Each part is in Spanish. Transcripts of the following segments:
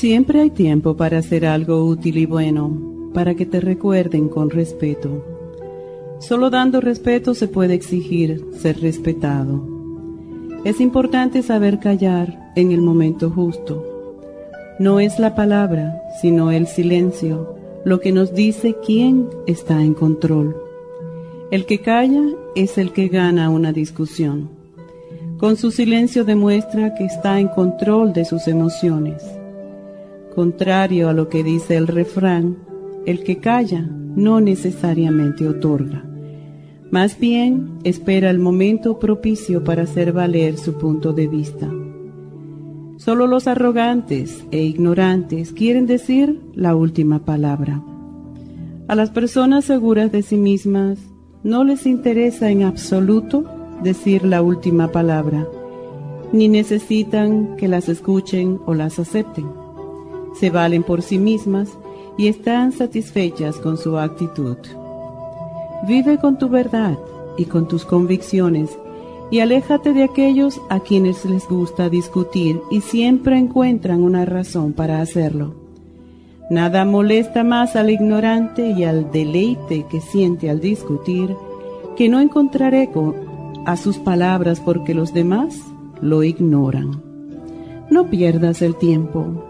Siempre hay tiempo para hacer algo útil y bueno, para que te recuerden con respeto. Solo dando respeto se puede exigir ser respetado. Es importante saber callar en el momento justo. No es la palabra, sino el silencio, lo que nos dice quién está en control. El que calla es el que gana una discusión. Con su silencio demuestra que está en control de sus emociones Contrario a lo que dice el refrán, el que calla no necesariamente otorga. Más bien espera el momento propicio para hacer valer su punto de vista. Solo los arrogantes e ignorantes quieren decir la última palabra. A las personas seguras de sí mismas no les interesa en absoluto decir la última palabra, ni necesitan que las escuchen o las acepten se valen por sí mismas y están satisfechas con su actitud. Vive con tu verdad y con tus convicciones y aléjate de aquellos a quienes les gusta discutir y siempre encuentran una razón para hacerlo. Nada molesta más al ignorante y al deleite que siente al discutir que no encontrar eco a sus palabras porque los demás lo ignoran. No pierdas el tiempo.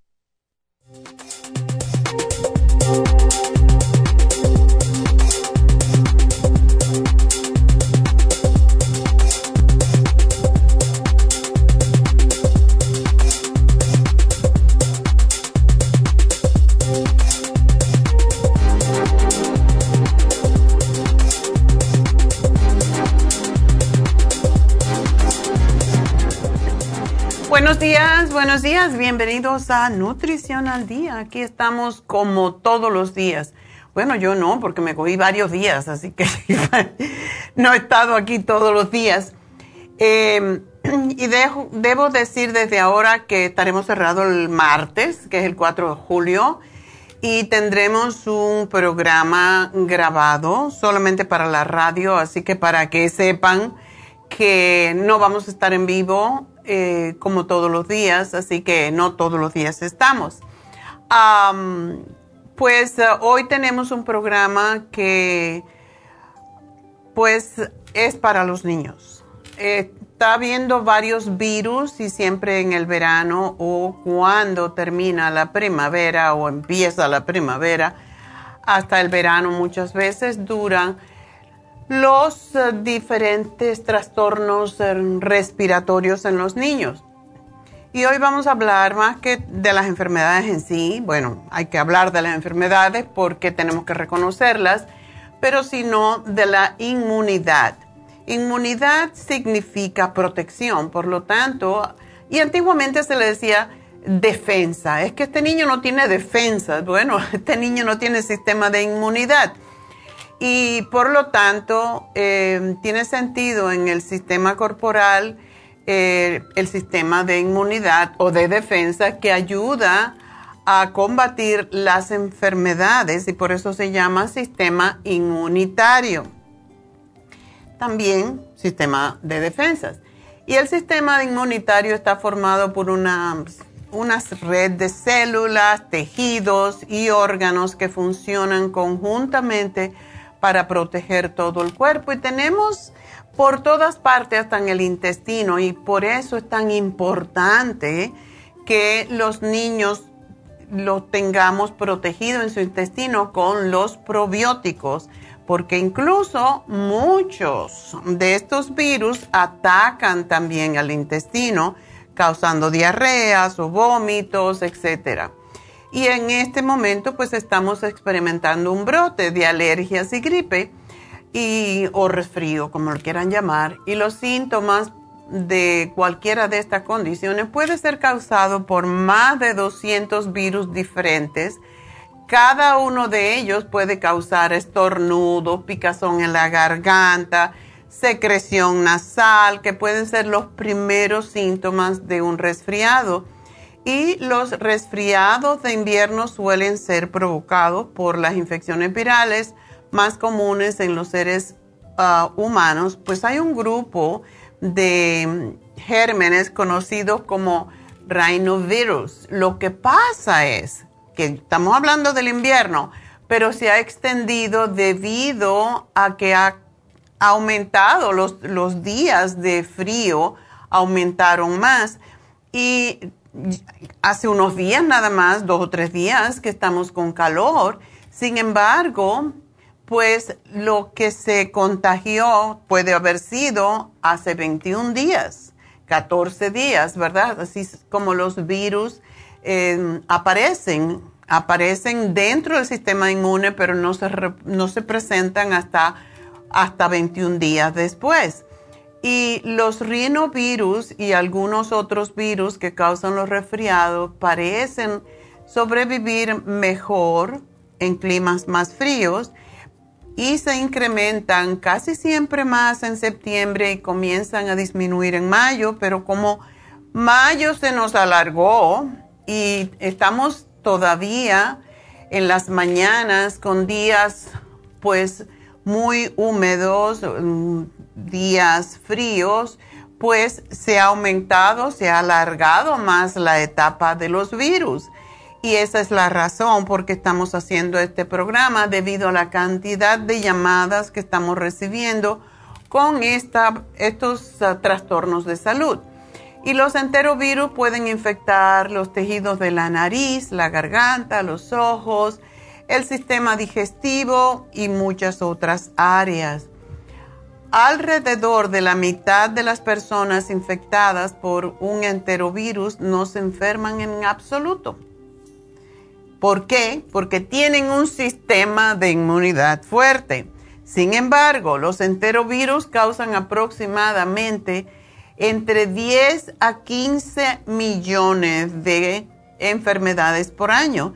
Buenos días, bienvenidos a Nutrición al Día. Aquí estamos como todos los días. Bueno, yo no, porque me cogí varios días, así que no he estado aquí todos los días. Em, y debo decir desde ahora que estaremos cerrados el martes, que es el 4 de julio, y tendremos un programa grabado solamente para la radio, así que para que sepan que no vamos a estar en vivo eh, como todos los días, así que no todos los días estamos. pues eh, hoy tenemos un programa que pues es para los niños. está habiendo varios virus y siempre en el verano o cuando termina la primavera o empieza la primavera, hasta el verano muchas veces duran los eh, diferentes trastornos eh, respiratorios en los niños. Y hoy vamos a hablar más que de las enfermedades en sí. Bueno, hay que hablar de las enfermedades porque tenemos que reconocerlas, pero sino de la inmunidad. Inmunidad significa protección, por lo tanto, y antiguamente se le decía defensa. Es que este niño no tiene defensa. Bueno, este niño no tiene sistema de inmunidad. Y por lo tanto, eh, tiene sentido en el sistema corporal eh, el sistema de inmunidad o de defensa que ayuda a combatir las enfermedades y por eso se llama sistema inmunitario. También sistema de defensas. Y el sistema inmunitario está formado por una, una red de células, tejidos y órganos que funcionan conjuntamente para proteger todo el cuerpo. Y tenemos por todas partes, hasta en el intestino, y por eso es tan importante que los niños lo tengamos protegido en su intestino con los probióticos, porque incluso muchos de estos virus atacan también al intestino, causando diarreas o vómitos, etc. Y en este momento pues estamos experimentando un brote de alergias y gripe y, o resfrío, como lo quieran llamar, y los síntomas de cualquiera de estas condiciones puede ser causado por más de 200 virus diferentes. Cada uno de ellos puede causar estornudo, picazón en la garganta, secreción nasal, que pueden ser los primeros síntomas de un resfriado. Y los resfriados de invierno suelen ser provocados por las infecciones virales más comunes en los seres ah, humanos, pues hay un grupo de gérmenes conocidos como rhinovirus. Lo que pasa es que estamos hablando del invierno, pero se ha extendido debido a que ha aumentado los, los días de frío, aumentaron más. Y hace unos días nada más, dos o tres días que estamos con calor. Sin embargo, pues lo que se contagió puede haber sido hace 21 días, 14 días, ¿verdad? Así como los virus em, aparecen, aparecen dentro del sistema inmune, pero no se, no se presentan hasta, hasta 21 días después. Y los rinovirus y algunos otros virus que causan los resfriados parecen sobrevivir mejor en climas más fríos y se incrementan casi siempre más en septiembre y comienzan a disminuir en mayo, pero como mayo se nos alargó y estamos todavía en las mañanas con días pues muy húmedos, mm, días fríos, pues se ha aumentado, se ha alargado más la etapa de los virus. Y esa es la razón por qué estamos haciendo este programa, debido a la cantidad de llamadas que estamos recibiendo con esta, estos ah, trastornos de salud. Y los enterovirus pueden infectar los tejidos de la nariz, la garganta, los ojos, el sistema digestivo y muchas otras áreas. Alrededor de la mitad de las personas infectadas por un enterovirus no se enferman en absoluto. ¿Por qué? Porque tienen un sistema de inmunidad fuerte. Sin embargo, los enterovirus causan aproximadamente entre 10 a 15 millones de enfermedades por año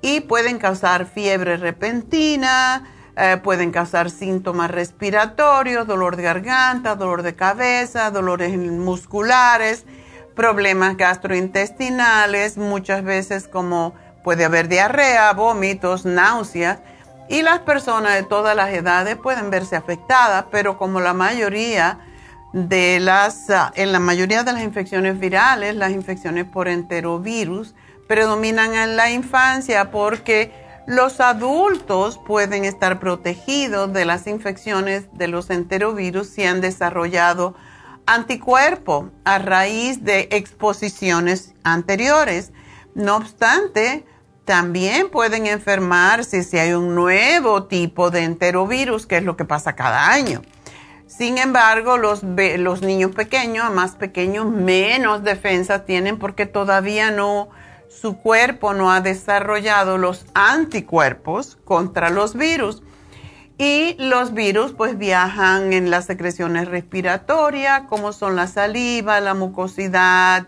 y pueden causar fiebre repentina, eh, pueden causar síntomas respiratorios, dolor de garganta, dolor de cabeza, dolores musculares, problemas gastrointestinales, muchas veces como Puede haber diarrea, vómitos, náuseas. Y las personas de todas las edades pueden verse afectadas, pero como la mayoría de las, ah, en la mayoría de las infecciones virales, las infecciones por enterovirus predominan en la infancia porque los adultos pueden estar protegidos de las infecciones de los enterovirus si han desarrollado anticuerpos a raíz de exposiciones anteriores. No obstante, también pueden enfermarse si hay un nuevo tipo de enterovirus, que es lo que pasa cada año. Sin embargo, los, los niños pequeños, más pequeños, menos defensa tienen porque todavía no, su cuerpo no ha desarrollado los anticuerpos contra los virus. Y los virus pues viajan en las secreciones respiratorias, como son la saliva, la mucosidad,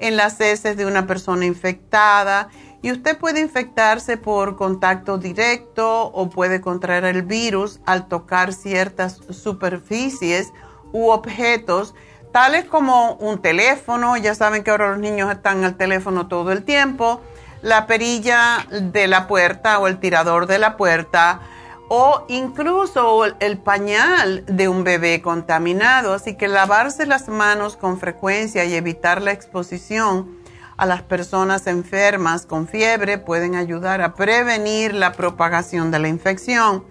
en las heces de una persona infectada. Y usted puede infectarse por contacto directo o puede contraer el virus al tocar ciertas superficies u objetos, tales como un teléfono. Ya saben que ahora los niños están al teléfono todo el tiempo. La perilla de la puerta o el tirador de la puerta o incluso el pañal de un bebé contaminado. Así que lavarse las manos con frecuencia y evitar la exposición a las personas enfermas con fiebre pueden ayudar a prevenir la propagación de la infección.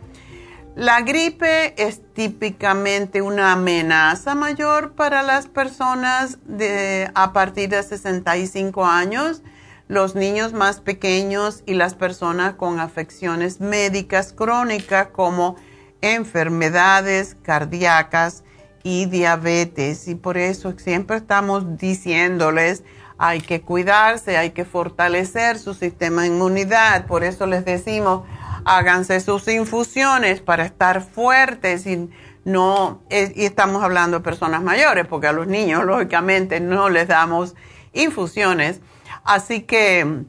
La gripe es típicamente una amenaza mayor para las personas de, a partir de 65 años los niños más pequeños y las personas con afecciones médicas crónicas como enfermedades cardíacas y diabetes. Y por eso siempre estamos diciéndoles, hay que cuidarse, hay que fortalecer su sistema de inmunidad. Por eso les decimos, háganse sus infusiones para estar fuertes y no, y estamos hablando de personas mayores, porque a los niños, lógicamente, no les damos infusiones Así que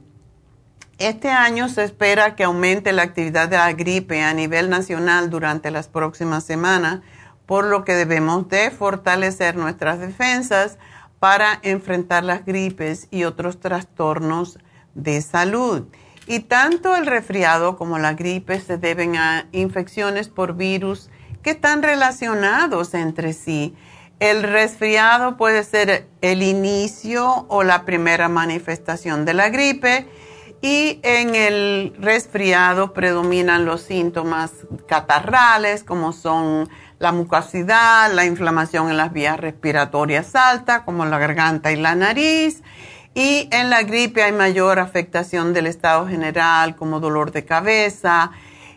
este año se espera que aumente la actividad de la gripe a nivel nacional durante las próximas semanas, por lo que debemos de fortalecer nuestras defensas para enfrentar las gripes y otros trastornos de salud. Y tanto el resfriado como la gripe se deben a infecciones por virus que están relacionados entre sí. El resfriado puede ser el inicio o la primera manifestación de la gripe y en el resfriado predominan los síntomas catarrales como son la mucosidad, la inflamación en las vías respiratorias altas como la garganta y la nariz y en la gripe hay mayor afectación del estado general como dolor de cabeza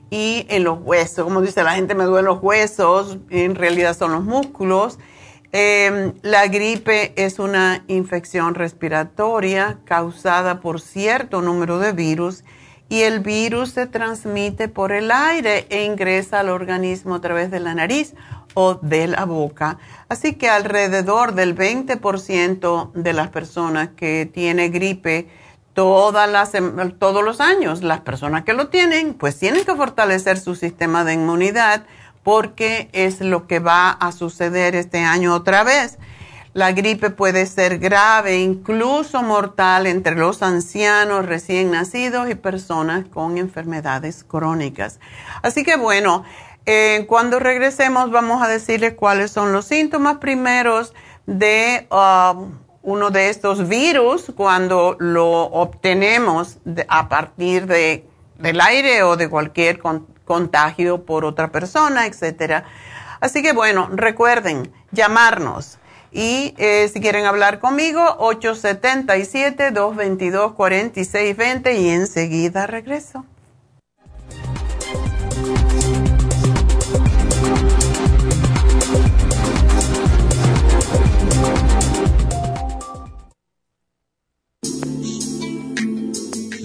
y en los huesos, como dice la gente me duelen los huesos, en realidad son los músculos. Em, la gripe es una infección respiratoria causada por cierto número de virus y el virus se transmite por el aire e ingresa al organismo a través de la nariz o de la boca. Así que alrededor del 20% de las personas que tienen gripe todas las, todos los años, las personas que lo tienen, pues tienen que fortalecer su sistema de inmunidad porque es lo que va a suceder este año otra vez. La gripe puede ser grave, incluso mortal entre los ancianos recién nacidos y personas con enfermedades crónicas. Así que bueno, eh, cuando regresemos vamos a decirles cuáles son los síntomas primeros de um, uno de estos virus cuando lo obtenemos a partir de, del aire o de cualquier contagio por otra persona, etcétera. Así que bueno, recuerden llamarnos y eh, si quieren hablar conmigo, 877-222-4620 y enseguida regreso.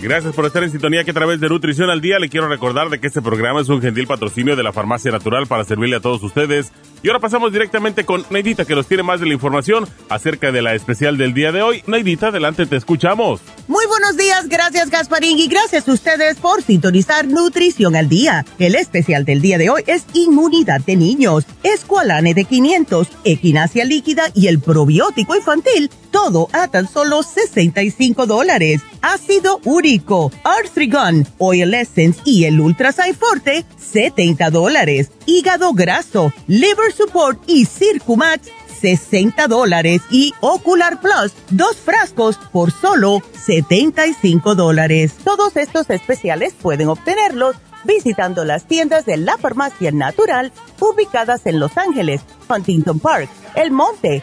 Gracias por estar en sintonía que a través de Nutrición al Día le quiero recordar de que este programa es un gentil patrocinio de la Farmacia Natural para servirle a todos ustedes. Y ahora pasamos directamente con Neidita que nos tiene más de la información acerca de la especial del día de hoy. Neidita, adelante, te escuchamos. Muy buenos días, gracias Gasparín y gracias a ustedes por sintonizar Nutrición al Día. El especial del día de hoy es Inmunidad de Niños, Escualane de 500, Equinacia Líquida y el probiótico infantil, todo a tan solo 65 dólares. Ácido úrico, Arthrigon, Oil Essence y el Ultra Forte, 70 dólares. Hígado graso, Liver Support y Circumax, 60 dólares. Y Ocular Plus, dos frascos por solo 75 dólares. Todos estos especiales pueden obtenerlos visitando las tiendas de la farmacia natural ubicadas en Los Ángeles, Huntington Park, El Monte,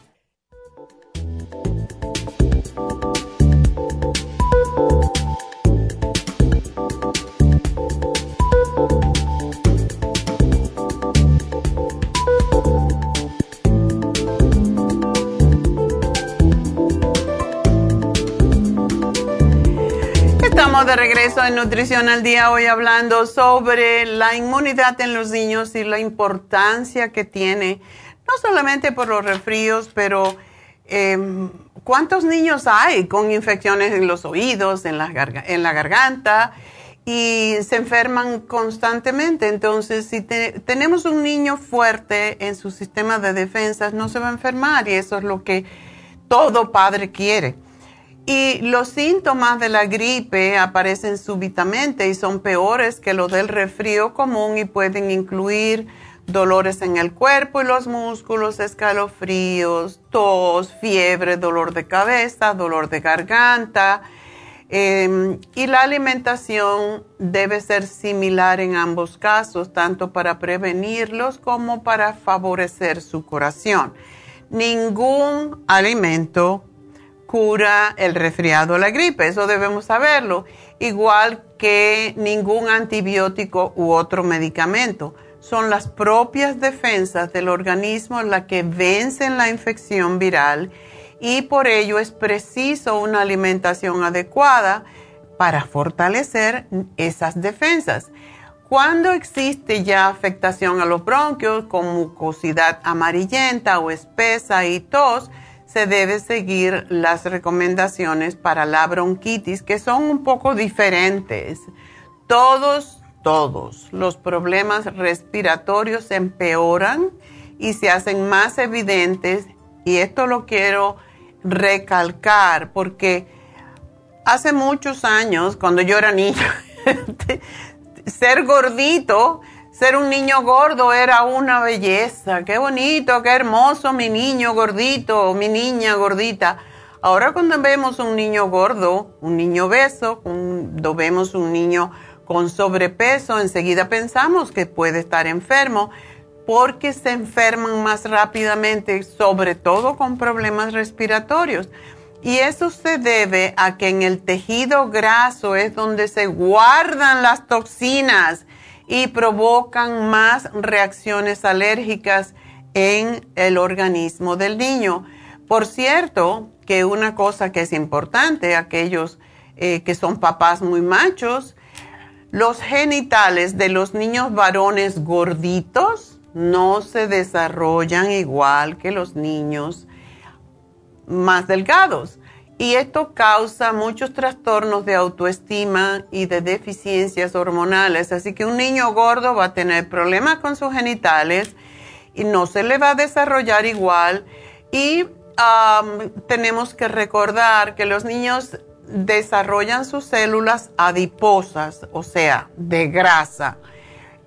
De regreso en Nutrición al Día hoy hablando sobre la inmunidad en los niños y la importancia que tiene, no solamente por los resfríos, pero em, cuántos niños hay con infecciones en los oídos, en la garganta y se enferman constantemente. Entonces, si tenemos un niño fuerte en su sistema de defensas, no se va a enfermar y eso es lo que todo padre quiere. Y los síntomas de la gripe aparecen súbitamente y son peores que los del resfrío común y pueden incluir dolores en el cuerpo y los músculos, escalofríos, tos, fiebre, dolor de cabeza, dolor de garganta. Em, y la alimentación debe ser similar en ambos casos, tanto para prevenirlos como para favorecer su curación. Ningún alimento cura el resfriado o la gripe, eso debemos saberlo, igual que ningún antibiótico u otro medicamento. Son las propias defensas del organismo las que vencen la infección viral y por ello es preciso una alimentación adecuada para fortalecer esas defensas. Cuando existe ya afectación a los bronquios con mucosidad amarillenta o espesa y tos, se debe seguir las recomendaciones para la bronquitis, que son un poco diferentes. Todos, todos los problemas respiratorios se empeoran y se hacen más evidentes, y esto lo quiero recalcar porque hace muchos años, cuando yo era niño, ser gordito ser un niño gordo era una belleza. Qué bonito, qué hermoso mi niño gordito, mi niña gordita. Ahora cuando vemos un niño gordo, un niño obeso, cuando vemos un niño con sobrepeso, enseguida pensamos que puede estar enfermo porque se enferman más rápidamente, sobre todo con problemas respiratorios. Y eso se debe a que en el tejido graso es donde se guardan las toxinas y provocan más reacciones alérgicas en el organismo del niño. Por cierto, que una cosa que es importante, aquellos eh, que son papás muy machos, los genitales de los niños varones gorditos no se desarrollan igual que los niños más delgados. Y esto causa muchos trastornos de autoestima y de deficiencias hormonales. Así que un niño gordo va a tener problemas con sus genitales y no se le va a desarrollar igual. Y tenemos que recordar que los niños desarrollan sus células adiposas, o sea, de grasa,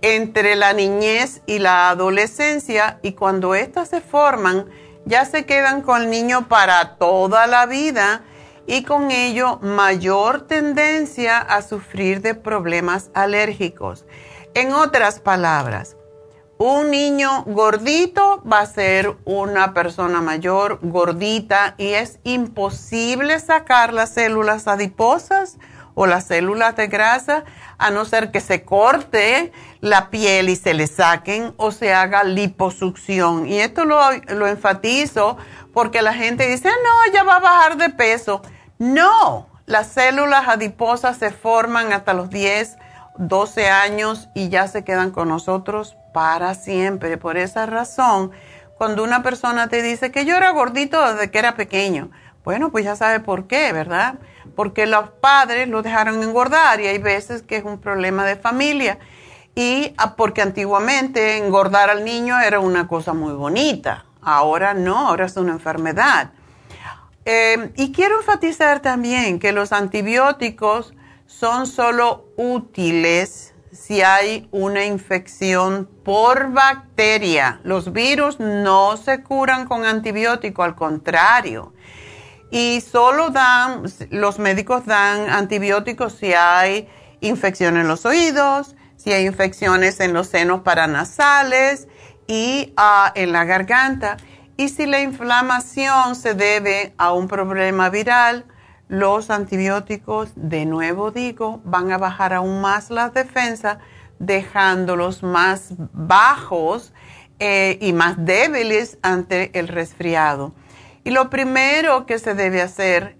entre la niñez y la adolescencia y cuando éstas se forman, ya se quedan con el niño para toda la vida y con ello mayor tendencia a sufrir de problemas alérgicos. En otras palabras, Un niño gordito va a ser una persona mayor gordita y es imposible sacar las células adiposas o las células de grasa a no ser que se corte la piel y se le saquen o se haga liposucción. Y esto lo, lo enfatizo porque la gente dice, ah, no, ella va a bajar de peso. No, las células adiposas se forman hasta los 10, 12 años y ya se quedan con nosotros para siempre. Por esa razón, cuando una persona te dice que yo era gordito desde que era pequeño, bueno, pues ya sabe por qué, ¿verdad? Porque los padres lo dejaron engordar y hay veces que es un problema de familia. Y ah, porque antiguamente engordar al niño era una cosa muy bonita. Ahora no, ahora es una enfermedad. Eh, y quiero enfatizar también que los antibióticos son solo útiles si hay una infección por bacteria. Los virus no se curan con antibiótico, al contrario. Y solo dan, los médicos dan antibióticos si hay infección en los oídos, si hay infecciones en los senos paranasales y ah, en la garganta. Y si la inflamación se debe a un problema viral, los antibióticos, de nuevo digo, van a bajar aún más las defensas, dejándolos más bajos eh, y más débiles ante el resfriado. Y lo primero que se debe hacer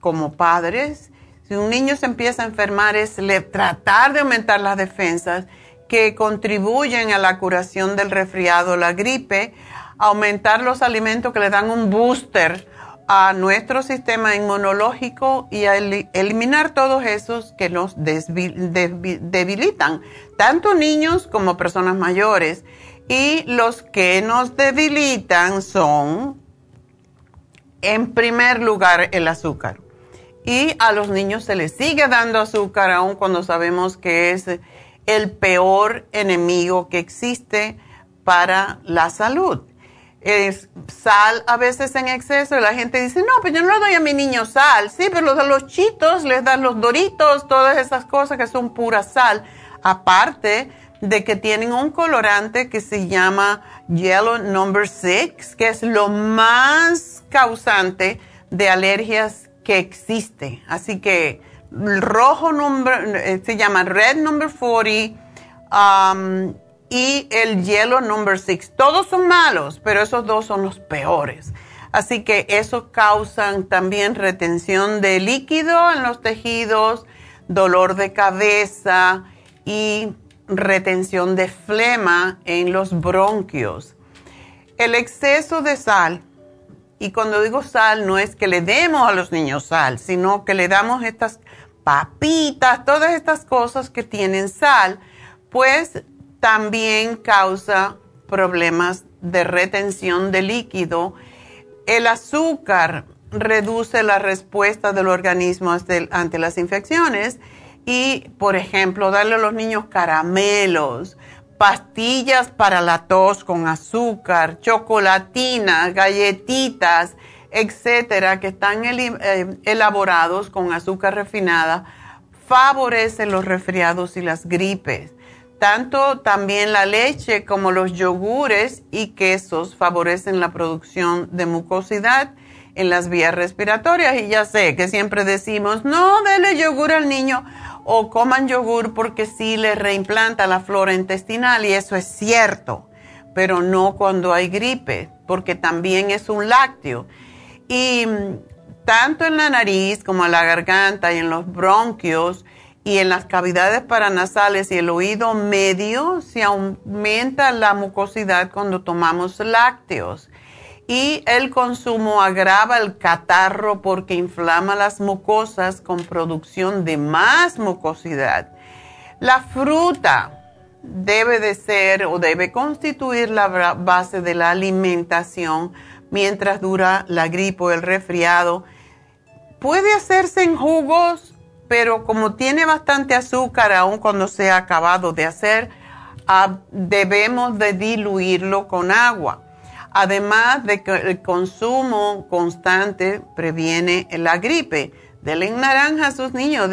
como padres, si un niño se empieza a enfermar, es tratar de aumentar las defensas que contribuyen a la curación del resfriado, la gripe, aumentar los alimentos que le dan un booster a nuestro sistema inmunológico y a eliminar todos esos que nos debilitan, tanto niños como personas mayores. Y los que nos debilitan son, en primer lugar, el azúcar. Y a los niños se les sigue dando azúcar aun cuando sabemos que es el peor enemigo que existe para la salud es sal a veces en exceso la gente dice, no, pues yo no le doy a mi niño sal. Sí, pero los, los chitos les dan los doritos, todas esas cosas que son pura sal. Aparte de que tienen un colorante que se llama Yellow Number 6, que es lo más causante de alergias que existe. Así que el rojo number, eh, se llama Red Number 40. Um, y el hielo number 6. Todos son malos, pero esos dos son los peores. Así que eso causan también retención de líquido en los tejidos, dolor de cabeza y retención de flema en los bronquios. El exceso de sal, y cuando digo sal no es que le demos a los niños sal, sino que le damos estas papitas, todas estas cosas que tienen sal, pues también causa problemas de retención de líquido. El azúcar reduce la respuesta del organismo ante las infecciones y, por ejemplo, darle a los niños caramelos, pastillas para la tos con azúcar, chocolatinas, galletitas, etcétera, que están eh, elaborados con azúcar refinada, favorecen los resfriados y las gripes. Tanto también la leche como los yogures y quesos favorecen la producción de mucosidad en las vías respiratorias. Y ya sé que siempre decimos, no, dele yogur al niño o coman yogur porque sí le reimplanta la flora intestinal y eso es cierto, pero no cuando hay gripe, porque también es un lácteo. Y mm, tanto en la nariz como en la garganta y en los bronquios, y en las cavidades paranasales y el oído medio se aumenta la mucosidad cuando tomamos lácteos. Y el consumo agrava el catarro porque inflama las mucosas con producción de más mucosidad. La fruta debe de ser o debe constituir la base de la alimentación mientras dura la gripe o el resfriado. Puede hacerse en jugos pero como tiene bastante azúcar aún cuando se ha acabado de hacer, ah, debemos de diluirlo con agua. Además de que el consumo constante previene la gripe. denle naranja a sus niños.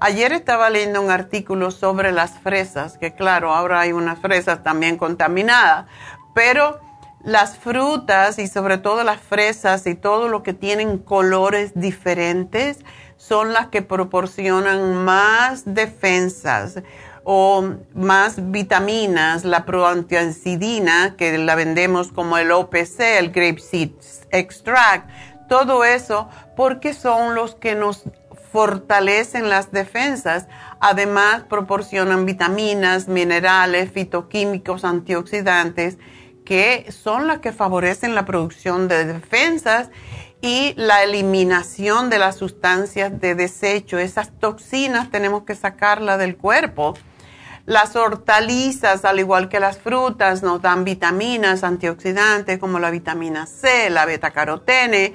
Ayer estaba leyendo un artículo sobre las fresas, que claro, ahora hay unas fresas también contaminadas, pero las frutas y sobre todo las fresas y todo lo que tienen colores diferentes son las que proporcionan más defensas o más vitaminas, la proantiacidina, que la vendemos como el OPC, el grapeseed extract, todo eso porque son los que nos fortalecen las defensas. Además, proporcionan vitaminas, minerales, fitoquímicos, antioxidantes, que son las que favorecen la producción de defensas y la eliminación de las sustancias de desecho. Esas toxinas tenemos que sacarlas del cuerpo. Las hortalizas, al igual que las frutas, nos dan vitaminas, antioxidantes como la vitamina C, la beta-carotene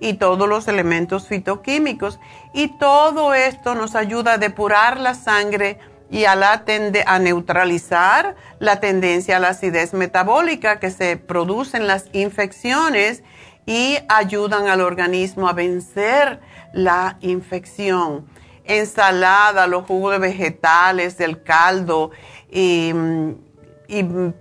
y todos los elementos fitoquímicos. Y todo esto nos ayuda a depurar la sangre y a, la a neutralizar la tendencia a la acidez metabólica que se produce en las infecciones y ayudan al organismo a vencer la infección. Ensalada, los jugos de vegetales, el caldo y,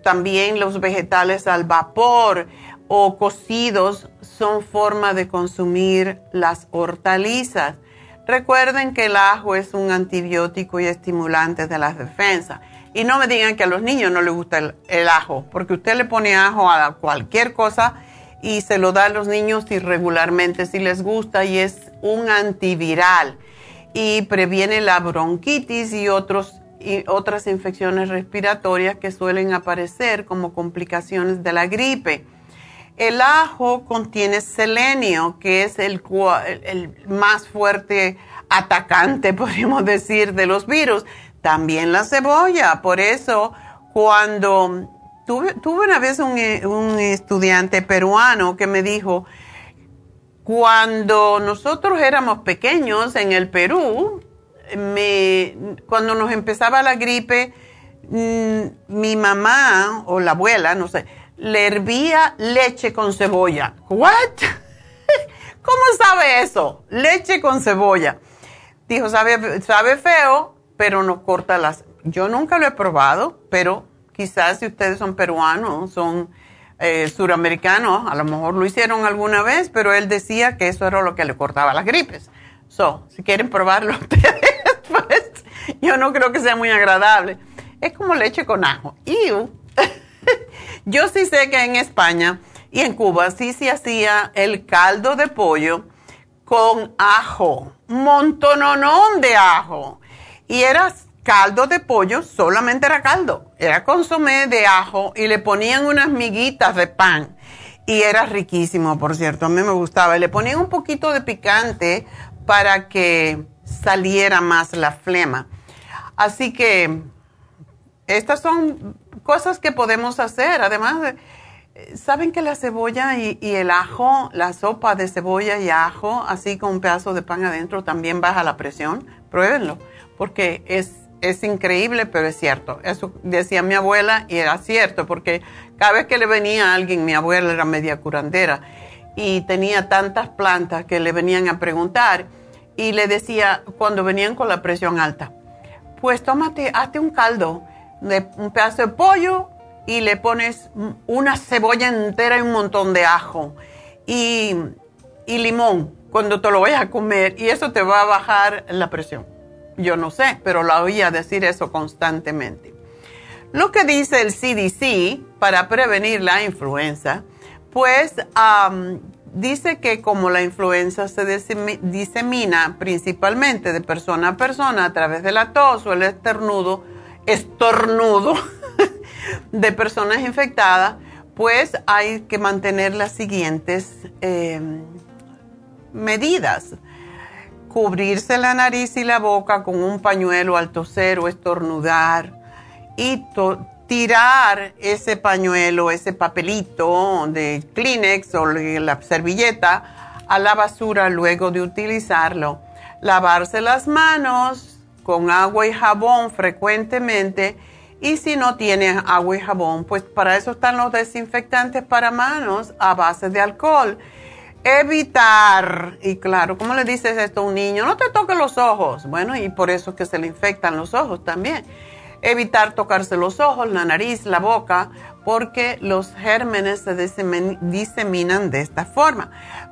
también los vegetales al vapor o cocidos son forma de consumir las hortalizas. Recuerden que el ajo es un antibiótico y estimulante de las defensas. Y no me digan que a los niños no les gusta el ajo, porque usted le pone ajo a cualquier cosa y se lo da a los niños irregularmente si les gusta y es un antiviral y previene la bronquitis y, otros, y otras infecciones respiratorias que suelen aparecer como complicaciones de la gripe. El ajo contiene selenio, que es el, más fuerte atacante, podríamos decir, de los virus. También la cebolla, por eso cuando Tuve, una vez un, estudiante peruano que me dijo, cuando nosotros éramos pequeños en el Perú, cuando nos empezaba la gripe, mm, mi mamá o la abuela, no sé, le hervía leche con cebolla. ¿What? ¿Cómo sabe eso? Leche con cebolla. Dijo, sabe, sabe feo, pero no corta las... Yo nunca lo he probado, pero quizás si ustedes son peruanos, son eh, suramericanos, a lo mejor lo hicieron alguna vez, pero él decía que eso era lo que le cortaba las gripes. So, si quieren probarlo ustedes, pues yo no creo que sea muy agradable. Es como leche con ajo. yo sí sé que en España y en Cuba sí se hacía el caldo de pollo con ajo, montononón de ajo. Y era caldo de pollo, solamente era caldo, era consomé de ajo y le ponían unas miguitas de pan y era riquísimo, por cierto, a mí me gustaba. Le ponían un poquito de picante para que saliera más la flema. Así que estas son cosas que podemos hacer. Además, ¿saben que la cebolla y, y, el ajo, la sopa de cebolla y ajo, así con un pedazo de pan adentro, también baja la presión? Pruébenlo, porque es es increíble, pero es cierto. Eso decía mi abuela y era cierto, porque cada vez que le venía a alguien, mi abuela era media curandera y tenía tantas plantas que le venían a preguntar y le decía cuando venían con la presión alta, pues tómate, hazte un caldo de un pedazo de pollo y le pones una cebolla entera y un montón de ajo y, y limón cuando te lo vayas a comer y eso te va a bajar la presión. Yo no sé, pero la oía decir eso constantemente. Lo que dice el CDC para prevenir la influenza, pues dice que como la influenza se disemina principalmente de persona a persona a través de la tos o el estornudo, estornudo de personas infectadas, pues hay que mantener las siguientes em, medidas cubrirse la nariz y la boca con un pañuelo al toser o estornudar y tirar ese pañuelo, ese papelito de Kleenex o la servilleta a la basura luego de utilizarlo. Lavarse las manos con agua y jabón frecuentemente y si no tiene agua y jabón, pues para eso están los desinfectantes para manos a base de alcohol evitar, y claro, ¿cómo le dices esto a un niño? No te toques los ojos. Bueno, y por eso es que se le infectan los ojos también. Evitar tocarse los ojos, la nariz, la boca, porque los gérmenes se diseminan de esta forma.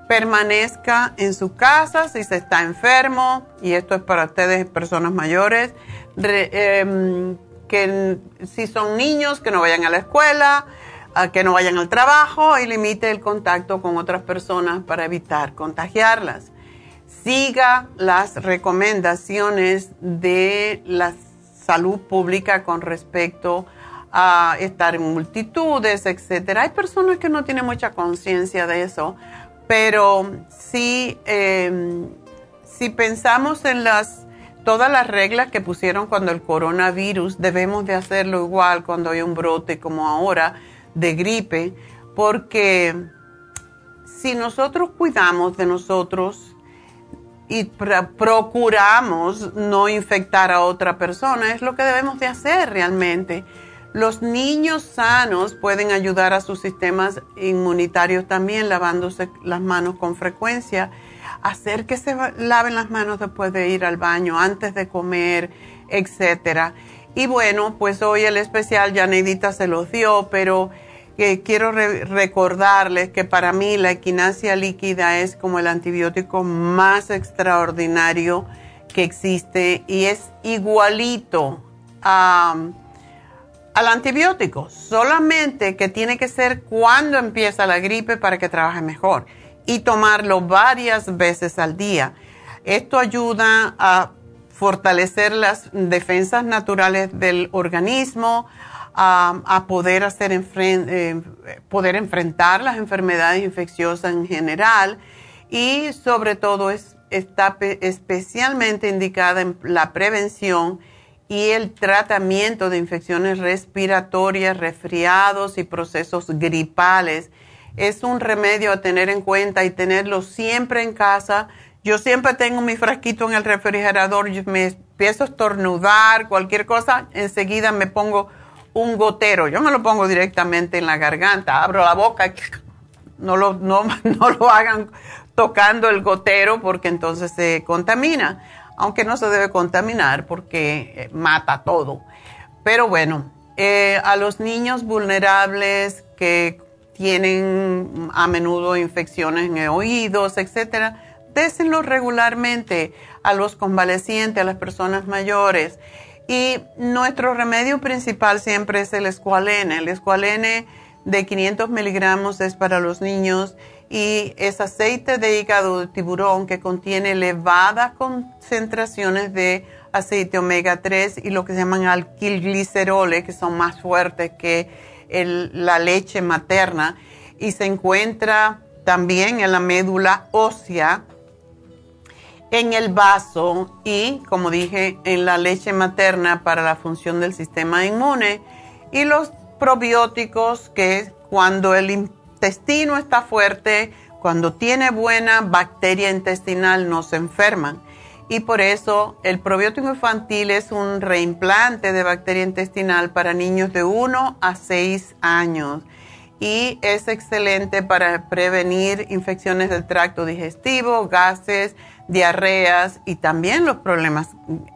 Permanezca en su casa si se está enfermo, y esto es para ustedes, personas mayores, em, que si son niños, que no vayan a la escuela, que no vayan al trabajo y limite el contacto con otras personas para evitar contagiarlas. Siga las recomendaciones de la salud pública con respecto a estar en multitudes, etc. Hay personas que no tienen mucha conciencia de eso, pero si, em, si pensamos en las todas las reglas que pusieron cuando el coronavirus, debemos de hacerlo igual cuando hay un brote como ahora de gripe, porque si nosotros cuidamos de nosotros y procuramos no infectar a otra persona, es lo que debemos de hacer realmente. Los niños sanos pueden ayudar a sus sistemas inmunitarios también lavándose las manos con frecuencia, hacer que se laven las manos después de ir al baño, antes de comer, etcétera. Y bueno, pues hoy el especial ya Neidita se los dio, pero que quiero recordarles que para mí la equinacia líquida es como el antibiótico más extraordinario que existe y es igualito al antibiótico, solamente que tiene que ser cuando empieza la gripe para que trabaje mejor y tomarlo varias veces al día. Esto ayuda a fortalecer las defensas naturales del organismo, a, poder, hacer eh, poder enfrentar las enfermedades infecciosas en general y sobre todo es, está especialmente indicada en la prevención y el tratamiento de infecciones respiratorias, resfriados y procesos gripales. Es un remedio a tener en cuenta y tenerlo siempre en casa yo siempre tengo mi frasquito en el refrigerador, y me empiezo a estornudar, cualquier cosa, enseguida me pongo un gotero. Yo me lo pongo directamente en la garganta, abro la boca, no lo, no, no lo hagan tocando el gotero porque entonces se contamina, aunque no se debe contaminar porque eh, mata todo. Pero bueno, eh, a los niños vulnerables que tienen a menudo infecciones en oídos, etcétera, désenlo regularmente a los convalecientes, a las personas mayores. Y nuestro remedio principal siempre es el escualene. El escualene de 500 miligramos es para los niños y es aceite de hígado de tiburón que contiene elevadas concentraciones de aceite omega 3 y lo que se llaman alquilgliceroles, que son más fuertes que la leche materna. Y se encuentra también en la médula ósea en el vaso y, como dije, en la leche materna para la función del sistema inmune y los probióticos que cuando el intestino está fuerte, cuando tiene buena bacteria intestinal no se enferman. Y por eso el probiótico infantil es un reimplante de bacteria intestinal para niños de 1 a 6 años y es excelente para prevenir infecciones del tracto digestivo, gases, diarreas y también los problemas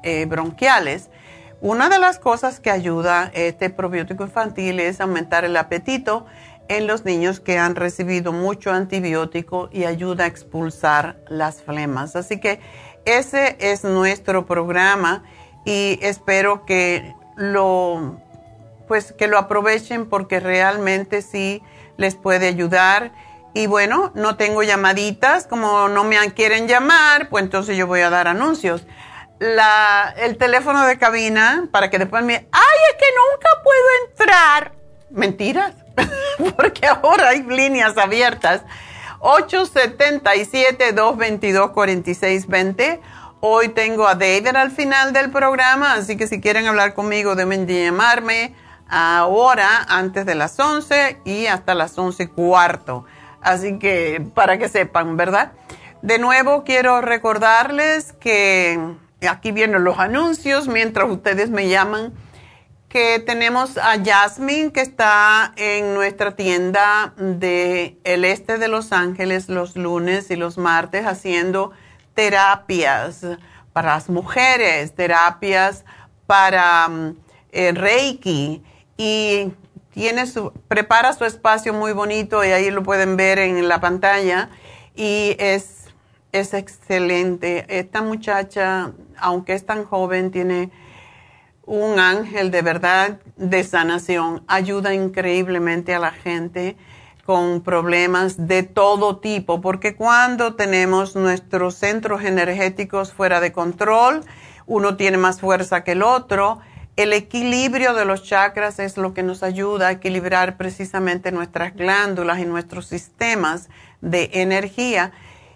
eh, bronquiales. Una de las cosas que ayuda este probiótico infantil es aumentar el apetito en los niños que han recibido mucho antibiótico y ayuda a expulsar las flemas. Así que ese es nuestro programa y espero que lo pues que lo aprovechen porque realmente sí les puede ayudar y bueno, no tengo llamaditas, como no me quieren llamar, pues entonces yo voy a dar anuncios. La, el teléfono de cabina para que después me... ¡Ay, es que nunca puedo entrar! Mentiras, porque ahora hay líneas abiertas. 877-222-4620. Hoy tengo a David al final del programa, así que si quieren hablar conmigo deben llamarme ahora antes de las 11 y hasta las 11 y cuarto. Así que para que sepan, ¿verdad? De nuevo quiero recordarles que aquí vienen los anuncios mientras ustedes me llaman que tenemos a Jasmine que está en nuestra tienda de el este de Los Ángeles los lunes y los martes haciendo terapias para las mujeres, terapias para mm, eh, Reiki y tiene su, prepara su espacio muy bonito y ahí lo pueden ver en la pantalla y es, es excelente. Esta muchacha, aunque es tan joven, tiene un ángel de verdad de sanación, ayuda increíblemente a la gente con problemas de todo tipo, porque cuando tenemos nuestros centros energéticos fuera de control, uno tiene más fuerza que el otro el equilibrio de los chakras es lo que nos ayuda a equilibrar precisamente nuestras glándulas y nuestros sistemas de energía.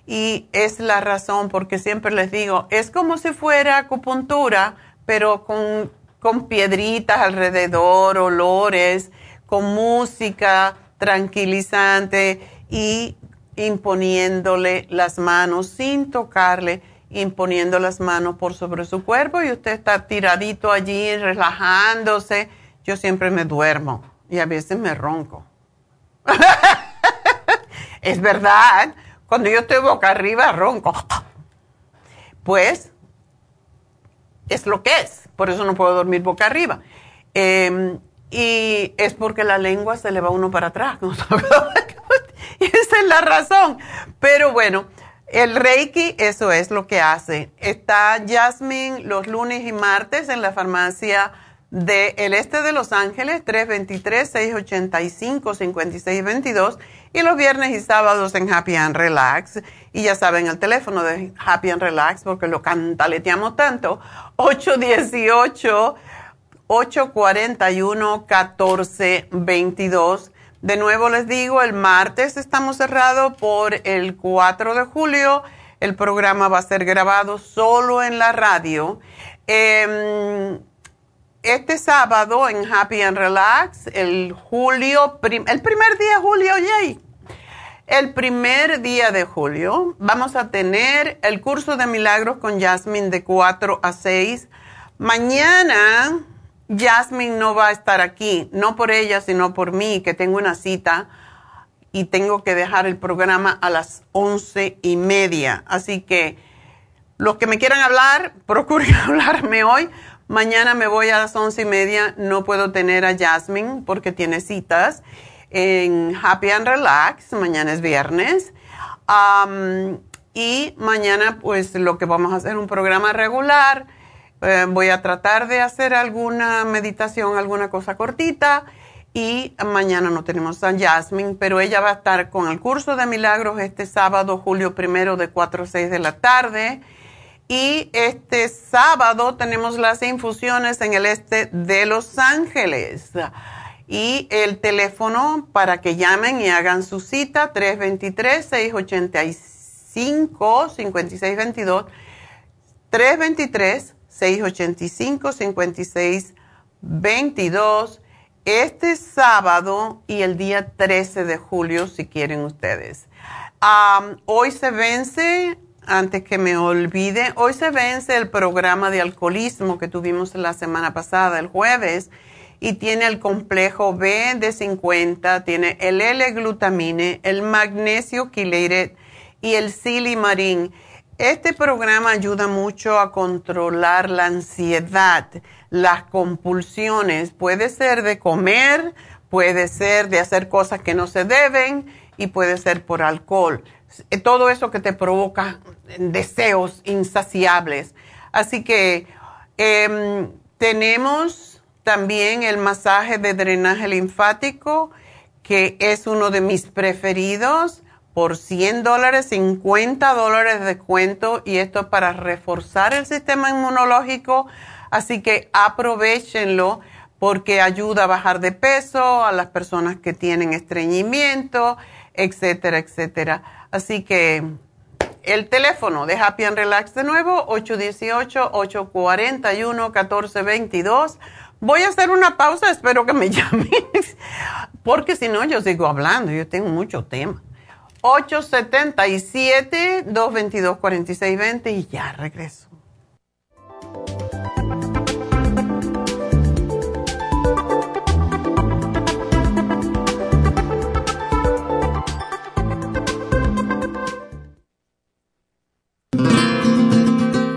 Y es la razón porque siempre les digo, es como si fuera acupuntura, pero con, con piedritas alrededor, olores, con música tranquilizante y imponiéndole las manos sin tocarle imponiendo las manos por sobre su cuerpo y usted está tiradito allí, relajándose. Yo siempre me duermo y a veces me ronco. es verdad, cuando yo estoy boca arriba, ronco. Pues es lo que es, por eso no puedo dormir boca arriba. Em, y es porque la lengua se le va uno para atrás. y esa es la razón. Pero bueno, el Reiki, eso es lo que hace. Está Jasmine los lunes y martes en la farmacia del este de Los Ángeles, 323-685-5622, y los viernes y sábados en Happy and Relax. Y ya saben, el teléfono de Happy and Relax, porque lo cantaleteamos tanto, 818-841-1422 de nuevo les digo, el martes estamos cerrados por el 4 de julio. El programa va a ser grabado solo en la radio. Em, este sábado en Happy and Relax, el julio, el primer día de julio, yay. El primer día de julio vamos a tener el curso de milagros con Jasmine de 4 a 6. Mañana Jasmine no va a estar aquí, no por ella, sino por mí, que tengo una cita y tengo que dejar el programa a las once y media. Así que los que me quieran hablar, procuren hablarme hoy. Mañana me voy a las once y media. No puedo tener a Jasmine porque tiene citas en Happy and Relax. Mañana es viernes. y mañana, pues, lo que vamos a hacer un programa regular eh, voy a tratar de hacer alguna meditación, alguna cosa cortita. Y mañana no tenemos a Jasmine, pero ella va a estar con el curso de milagros este sábado, julio primero, de 4 a 6 de la tarde. Y este sábado tenemos las infusiones en el este de Los Ángeles. Y el teléfono para que llamen y hagan su cita, 323-685-5622. 323 685-5622 este sábado y el día 13 de julio, si quieren ustedes. hoy se vence, antes que me olvide, hoy se vence el programa de alcoholismo que tuvimos la semana pasada, el jueves, y tiene el complejo B de 50, tiene el L-glutamine, el magnesio quilated y el silimarín. Este programa ayuda mucho a controlar la ansiedad, las compulsiones. Puede ser de comer, puede ser de hacer cosas que no se deben y puede ser por alcohol. Todo eso que te provoca deseos insaciables. Así que em, tenemos también el masaje de drenaje linfático, que es uno de mis preferidos por 100 dólares, 50 dólares de descuento y esto es para reforzar el sistema inmunológico, así que aprovechenlo porque ayuda a bajar de peso a las personas que tienen estreñimiento, etcétera, etcétera. Así que el teléfono de Happy and Relax de nuevo, 818-841-1422. Voy a hacer una pausa, espero que me llamen, porque si no yo sigo hablando, yo tengo mucho tema. 877-222-4620 y ya regreso.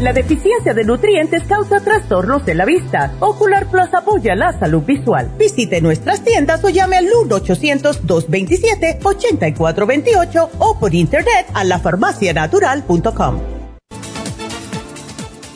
La deficiencia de nutrientes causa trastornos de la vista. Ocular Plus apoya la salud visual. Visite nuestras tiendas o llame al 1-800-227-8428 o por internet a lafarmacianatural.com.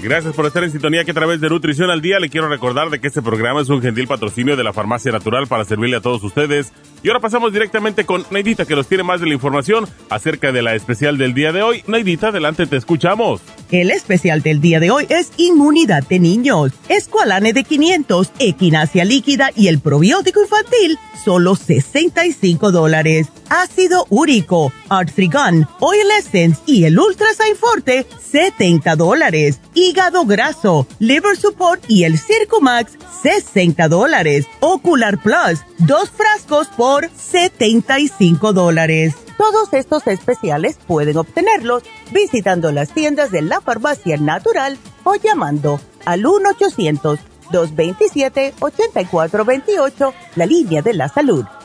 Gracias por estar en sintonía que a través de Nutrición al Día le quiero recordar de que este programa es un gentil patrocinio de la Farmacia Natural para servirle a todos ustedes. Y ahora pasamos directamente con Neidita que nos tiene más de la información acerca de la especial del día de hoy. Neidita, adelante, te escuchamos. El especial del día de hoy es Inmunidad de Niños, Escualane de 500, Equinacia Líquida y el probiótico infantil, solo 65 dólares. Ácido úrico, Artrigan, Oil Essence y el Ultra Forte, 70 dólares. Hígado graso, Liver Support y el Circumax, 60 dólares. Ocular Plus, dos frascos por 75 dólares. Todos estos especiales pueden obtenerlos visitando las tiendas de la farmacia natural o llamando al 1-800-227-8428, la línea de la salud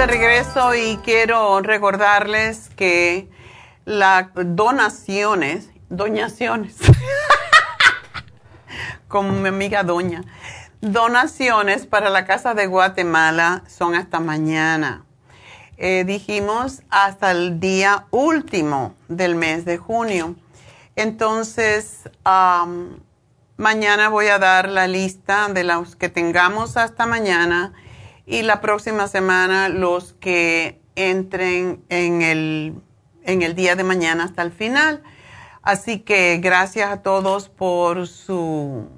De regreso y quiero recordarles que las donaciones, donaciones, como mi amiga doña, donaciones para la Casa de Guatemala son hasta mañana. Eh, dijimos hasta el día último del mes de junio. Entonces, mañana voy a dar la lista de los que tengamos hasta mañana y la próxima semana los que entren en el, en el día de mañana hasta el final. Así que gracias a todos por su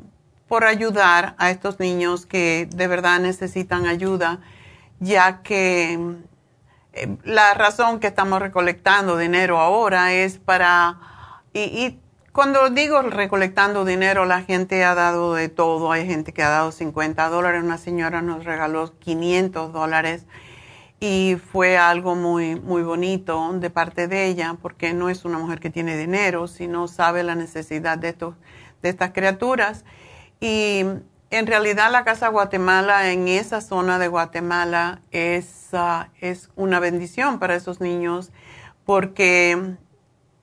por ayudar a estos niños que de verdad necesitan ayuda, ya que eh, la razón que estamos recolectando dinero ahora es para y cuando digo recolectando dinero, la gente ha dado de todo. Hay gente que ha dado 50 dólares. Una señora nos regaló 500 dólares y fue algo muy, muy bonito de parte de ella porque no es una mujer que tiene dinero, sino sabe la necesidad de, estos, de estas criaturas. Y en realidad la Casa Guatemala en esa zona de Guatemala es, ah, es una bendición para esos niños porque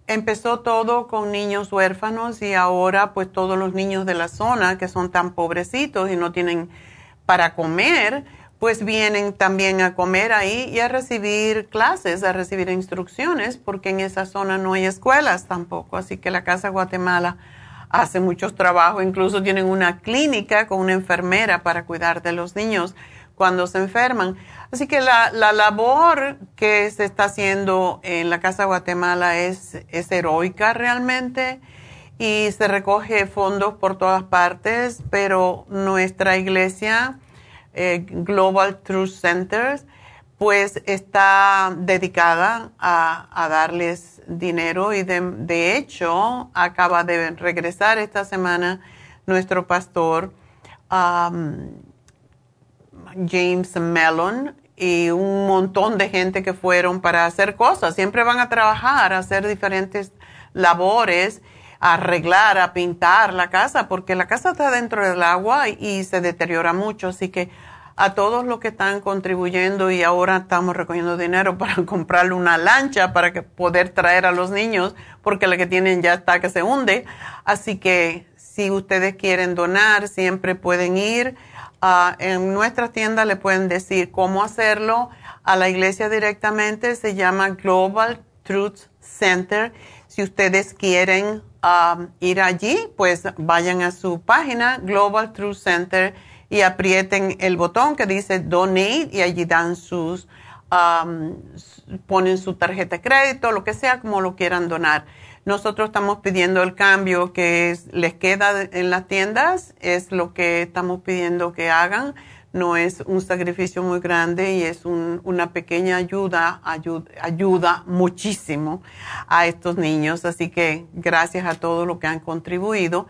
empezó todo con niños huérfanos y ahora pues todos los niños de la zona que son tan pobrecitos y no tienen para comer, pues vienen también a comer ahí y a recibir clases, a recibir instrucciones, porque en esa zona no hay escuelas tampoco. Así que la Casa Guatemala hace muchos trabajos, incluso tienen una clínica con una enfermera para cuidar de los niños cuando se enferman. Así que la, labor que se está haciendo en la Casa Guatemala es, es heroica realmente y se recoge fondos por todas partes, pero nuestra iglesia, eh, Global Truth Centers, pues está dedicada a, darles dinero y de, hecho acaba de regresar esta semana nuestro pastor James Mellon y un montón de gente que fueron para hacer cosas. Siempre van a trabajar, a hacer diferentes labores, a arreglar, a pintar la casa, porque la casa está dentro del agua y se deteriora mucho. Así que a todos los que están contribuyendo y ahora estamos recogiendo dinero para comprarle una lancha para que poder traer a los niños, porque la que tienen ya está que se hunde. Así que si ustedes quieren donar, siempre pueden ir en nuestra tienda le pueden decir cómo hacerlo. A la iglesia directamente se llama Global Truth Center. Si ustedes quieren um, ir allí, pues vayan a su página Global Truth Center y aprieten el botón que dice Donate y allí dan sus, um, ponen su tarjeta de crédito, lo que sea, como lo quieran donar. Nosotros estamos pidiendo el cambio que les queda en las tiendas, es lo que estamos pidiendo que hagan. No es un sacrificio muy grande y es una pequeña ayuda, ayuda, ayuda muchísimo a estos niños. Así que gracias a todos los que han contribuido.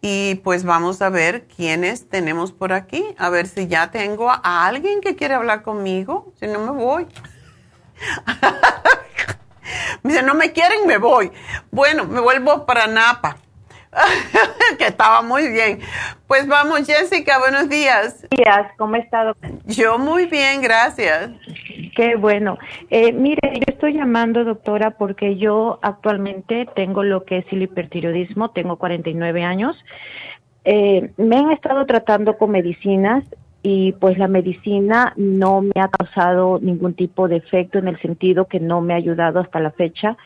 Y pues vamos a ver quiénes tenemos por aquí, a ver si ya tengo a alguien que quiere hablar conmigo, si no me voy. Me dice, no me quieren, me voy. Bueno, me vuelvo para Napa. que estaba muy bien. Pues vamos, Jessica, buenos días. Buenos días, ¿cómo ha estado? Yo muy bien, gracias. Qué bueno. Eh, mire, yo estoy llamando, doctora, porque yo actualmente tengo lo que es el hipertiroidismo, tengo 49 años. Eh, me han estado tratando con medicinas y pues la medicina no me ha causado ningún tipo de efecto en el sentido que no me ha ayudado hasta la fecha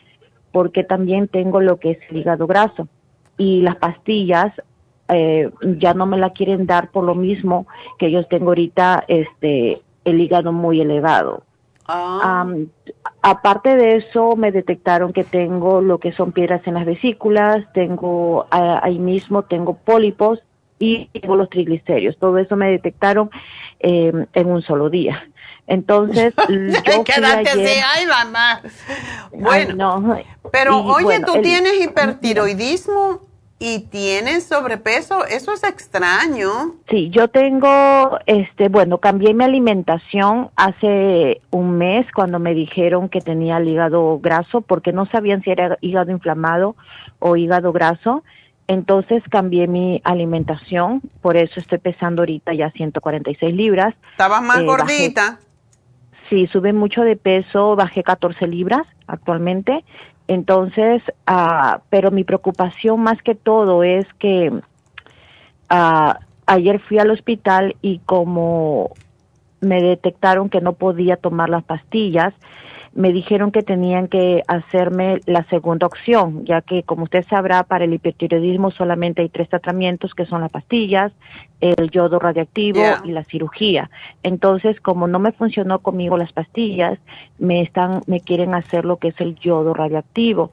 porque también tengo lo que es el hígado graso y las pastillas eh, ya no me la quieren dar por lo mismo que yo tengo ahorita este el hígado muy elevado. Ah. aparte de eso, me detectaron que tengo lo que son piedras en las vesículas, tengo ahí mismo, tengo pólipos y tengo los triglicéridos. Todo eso me detectaron eh, en un solo día. Entonces, yo Quédate así, ay mamá. Bueno, pero oye, tú tienes hipertiroidismo y tienes sobrepeso, eso es extraño. Sí, yo tengo, este, bueno, cambié mi alimentación hace un mes cuando me dijeron que tenía el hígado graso porque no sabían si era hígado inflamado o hígado graso. Entonces cambié mi alimentación, por eso estoy pesando ahorita ya 146 libras. ¿Estabas más eh, gordita? sí, sube mucho de peso, bajé 14 libras actualmente. Entonces, ah, pero mi preocupación más que todo es que ah, ayer fui al hospital y como me detectaron que no podía tomar las pastillas, me dijeron que tenían que hacerme la segunda opción, ya que como usted sabrá, para el hipertiroidismo solamente hay tres tratamientos, que son las pastillas, el yodo radiactivo y la cirugía. Entonces, como no me funcionó conmigo las pastillas, me están, me quieren hacer lo que es el yodo radiactivo.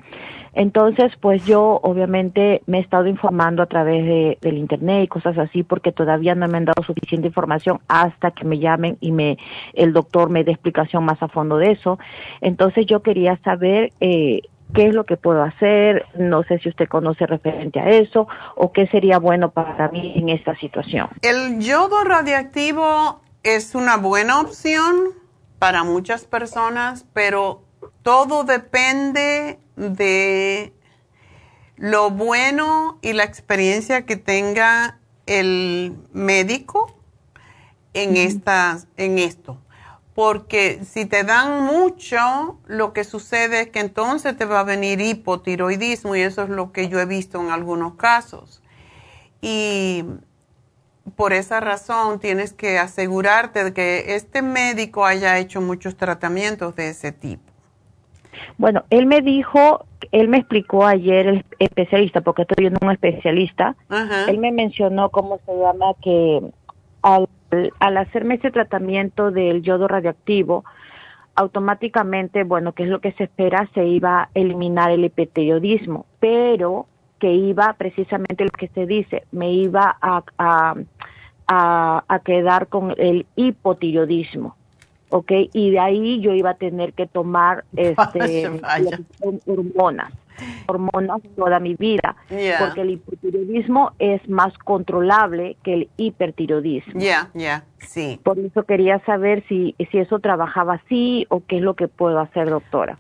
Entonces, pues yo obviamente me he estado informando a través de, del internet y cosas así porque todavía no me han dado suficiente información hasta que me llamen y me el doctor me dé explicación más a fondo de eso. Entonces yo quería saber eh, qué es lo que puedo hacer, no sé si usted conoce referente a eso o qué sería bueno para mí en esta situación. El yodo radiactivo es una buena opción para muchas personas, pero todo depende de lo bueno y la experiencia que tenga el médico en, en esto. Porque si te dan mucho, lo que sucede es que entonces te va a venir hipotiroidismo y eso es lo que yo he visto en algunos casos. Y por esa razón tienes que asegurarte de que este médico haya hecho muchos tratamientos de ese tipo. Bueno, él me dijo, él me explicó ayer el especialista, porque estoy viendo un especialista, él me mencionó cómo se llama que al, al hacerme ese tratamiento del yodo radioactivo, automáticamente, bueno, que es lo que se espera, se iba a eliminar el hipotiroidismo, pero que iba precisamente lo que se dice, me iba a, a, a, a quedar con el hipotiroidismo. ¿Ok? Y de ahí yo iba a tener que tomar este, hormonas, hormonas toda mi vida, porque el hipotiroidismo es más controlable que el hipertiroidismo. Ya, ya, sí. Por eso quería saber si, si eso trabajaba así o qué es lo que puedo hacer, doctora.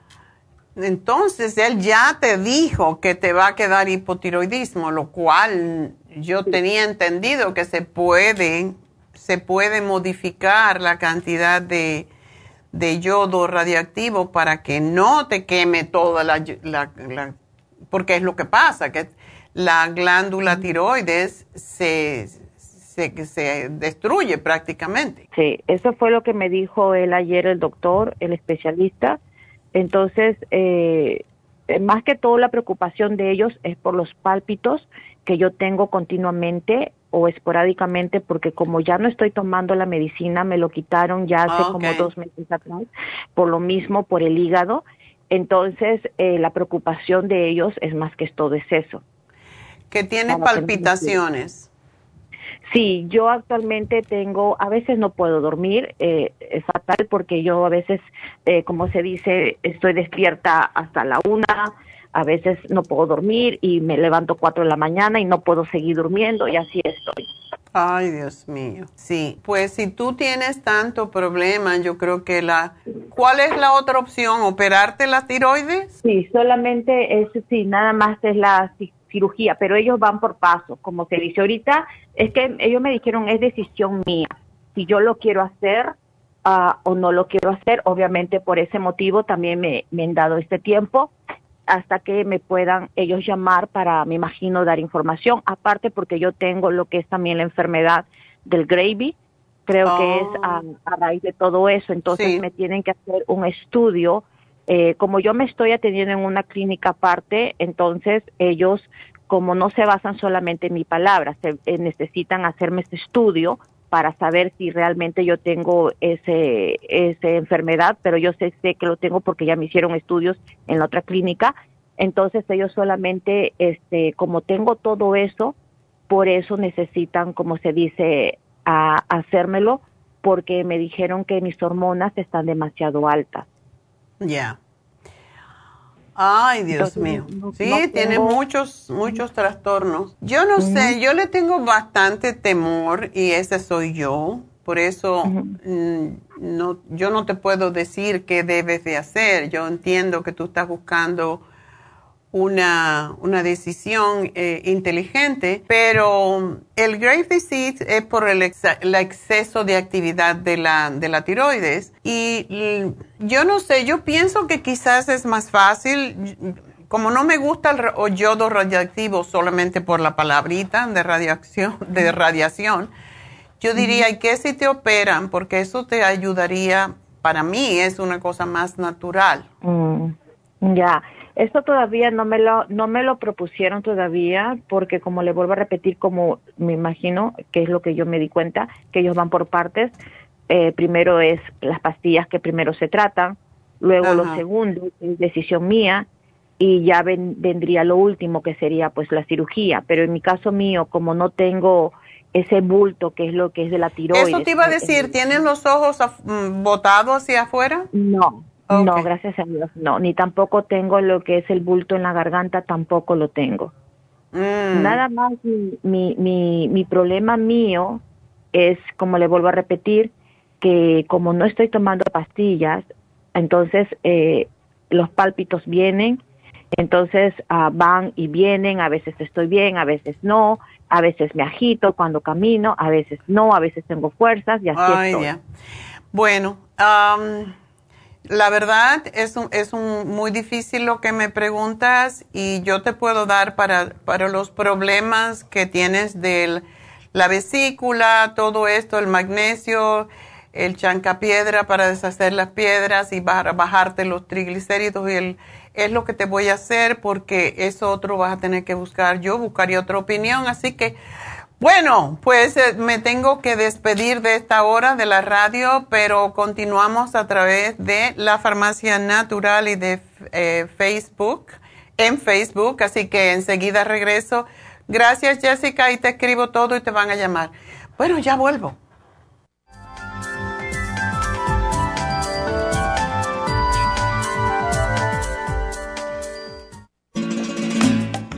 Entonces, él ya te dijo que te va a quedar hipotiroidismo, lo cual yo tenía entendido que se puede se puede modificar la cantidad de, yodo radioactivo para que no te queme toda la, porque es lo que pasa, que la glándula tiroides se, se, destruye prácticamente. Sí, eso fue lo que me dijo él ayer, el doctor, el especialista. Entonces, eh, más que todo la preocupación de ellos es por los pálpitos que yo tengo continuamente o esporádicamente porque como ya no estoy tomando la medicina, me lo quitaron ya hace ah, como dos meses atrás, por lo mismo, por el hígado. Entonces, eh, la preocupación de ellos es más que todo es eso. ¿Que tiene palpitaciones? Sí, yo actualmente tengo, a veces no puedo dormir, eh, es fatal porque yo a veces, eh, como se dice, estoy despierta hasta la una, a veces no puedo dormir y me levanto cuatro de la mañana y no puedo seguir durmiendo y así estoy. Ay, Dios mío. Sí, pues si tú tienes tanto problema, yo creo que la... ¿Cuál es la otra opción? ¿Operarte la tiroides? Sí, solamente es, sí, nada más es la cirugía, pero ellos van por pasos, como se dice ahorita, es que ellos me dijeron es decisión mía, si yo lo quiero hacer uh, o no lo quiero hacer, obviamente por ese motivo también me, me han dado este tiempo hasta que me puedan ellos llamar para, me imagino, dar información. Aparte porque yo tengo lo que es también la enfermedad del gravy, creo que es a, oh. raíz de todo eso. Entonces me tienen que hacer un estudio. Eh, como yo me estoy atendiendo en una clínica aparte, entonces ellos, como no se basan solamente en mi palabra, se, eh, necesitan hacerme ese estudio para saber si realmente yo tengo ese, esa enfermedad, pero yo sé, sé que lo tengo porque ya me hicieron estudios en la otra clínica. Entonces ellos solamente, este, como tengo todo eso, por eso necesitan, como se dice, a, hacérmelo, porque me dijeron que mis hormonas están demasiado altas. Ya. Ay, Dios mío. sí, tiene muchos, muchos trastornos. Yo no sé, yo le tengo bastante temor y ese soy yo. Por eso mm, no, yo no te puedo decir qué debes de hacer. Yo entiendo que tú estás buscando una, una decisión eh, inteligente, pero el Graves disease es por el, exceso de actividad de la, de la tiroides. Y yo no sé, yo pienso que quizás es más fácil, como no me gusta el yodo radioactivo solamente por la palabrita de radiación, de radiación yo diría, que si te operan? Porque eso te ayudaría, para mí es una cosa más natural. Mm, ya. Esto todavía no me lo no me lo propusieron todavía porque como le vuelvo a repetir como me imagino que es lo que yo me di cuenta que ellos van por partes. Eh, primero es las pastillas que primero se tratan, luego lo segundo es decisión mía y ya vendría lo último que sería pues la cirugía. Pero en mi caso mío como no tengo ese bulto que es lo que es de la tiroides. Eso te iba a decir, ¿tienes los ojos mm, botados hacia afuera? No, no, gracias a Dios, no, ni tampoco tengo lo que es el bulto en la garganta, tampoco lo tengo. Mm. Nada más mi, mi, mi, problema mío es, como le vuelvo a repetir, que como no estoy tomando pastillas, entonces eh, los pálpitos vienen, entonces ah, van y vienen, a veces estoy bien, a veces no, a veces me agito cuando camino, a veces no, a veces tengo fuerzas y así estoy. Bueno, la verdad es, un, es un, muy difícil lo que me preguntas y yo te puedo dar para, para los problemas que tienes de la vesícula, todo esto, el magnesio, el chancapiedra para deshacer las piedras y para bajarte los triglicéridos y el, es lo que te voy a hacer porque eso otro vas a tener que buscar. Yo buscaría otra opinión, así que bueno, pues eh, me tengo que despedir de esta hora de la radio, pero continuamos a través de la farmacia natural y de eh, Facebook, en Facebook, así que enseguida regreso. Gracias Jessica y te escribo todo y te van a llamar. Bueno, ya vuelvo.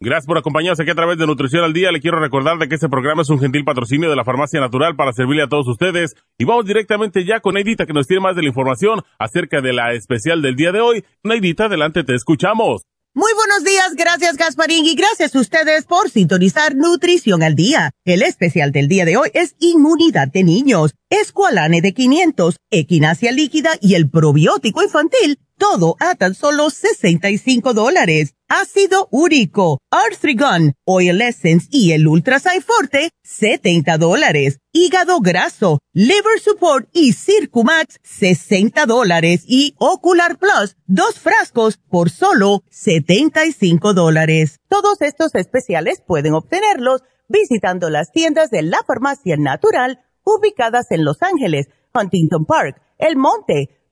Gracias por acompañarnos aquí a través de Nutrición al Día. Le quiero recordar de que este programa es un gentil patrocinio de la Farmacia Natural para servirle a todos ustedes. Y vamos directamente ya con Neidita que nos tiene más de la información acerca de la especial del día de hoy. Neidita, adelante, te escuchamos. Muy buenos días, gracias Gasparín y gracias a ustedes por sintonizar Nutrición al Día. El especial del día de hoy es Inmunidad de Niños, Escualane de 500, Equinacia Líquida y el probiótico infantil, todo a tan solo 65 dólares. Ácido úrico, Arthrigon, Oil Essence y el Ultra Forte, 70 dólares. Hígado graso, Liver Support y Circumax, 60 dólares. Y Ocular Plus, dos frascos por solo 75 dólares. Todos estos especiales pueden obtenerlos visitando las tiendas de la Farmacia Natural ubicadas en Los Ángeles, Huntington Park, El Monte,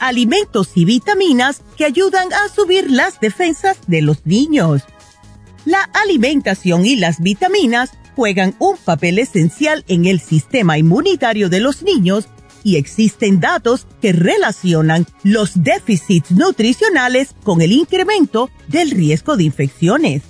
Alimentos y vitaminas que ayudan a subir las defensas de los niños. La alimentación y las vitaminas juegan un papel esencial en el sistema inmunitario de los niños y existen datos que relacionan los déficits nutricionales con el incremento del riesgo de infecciones.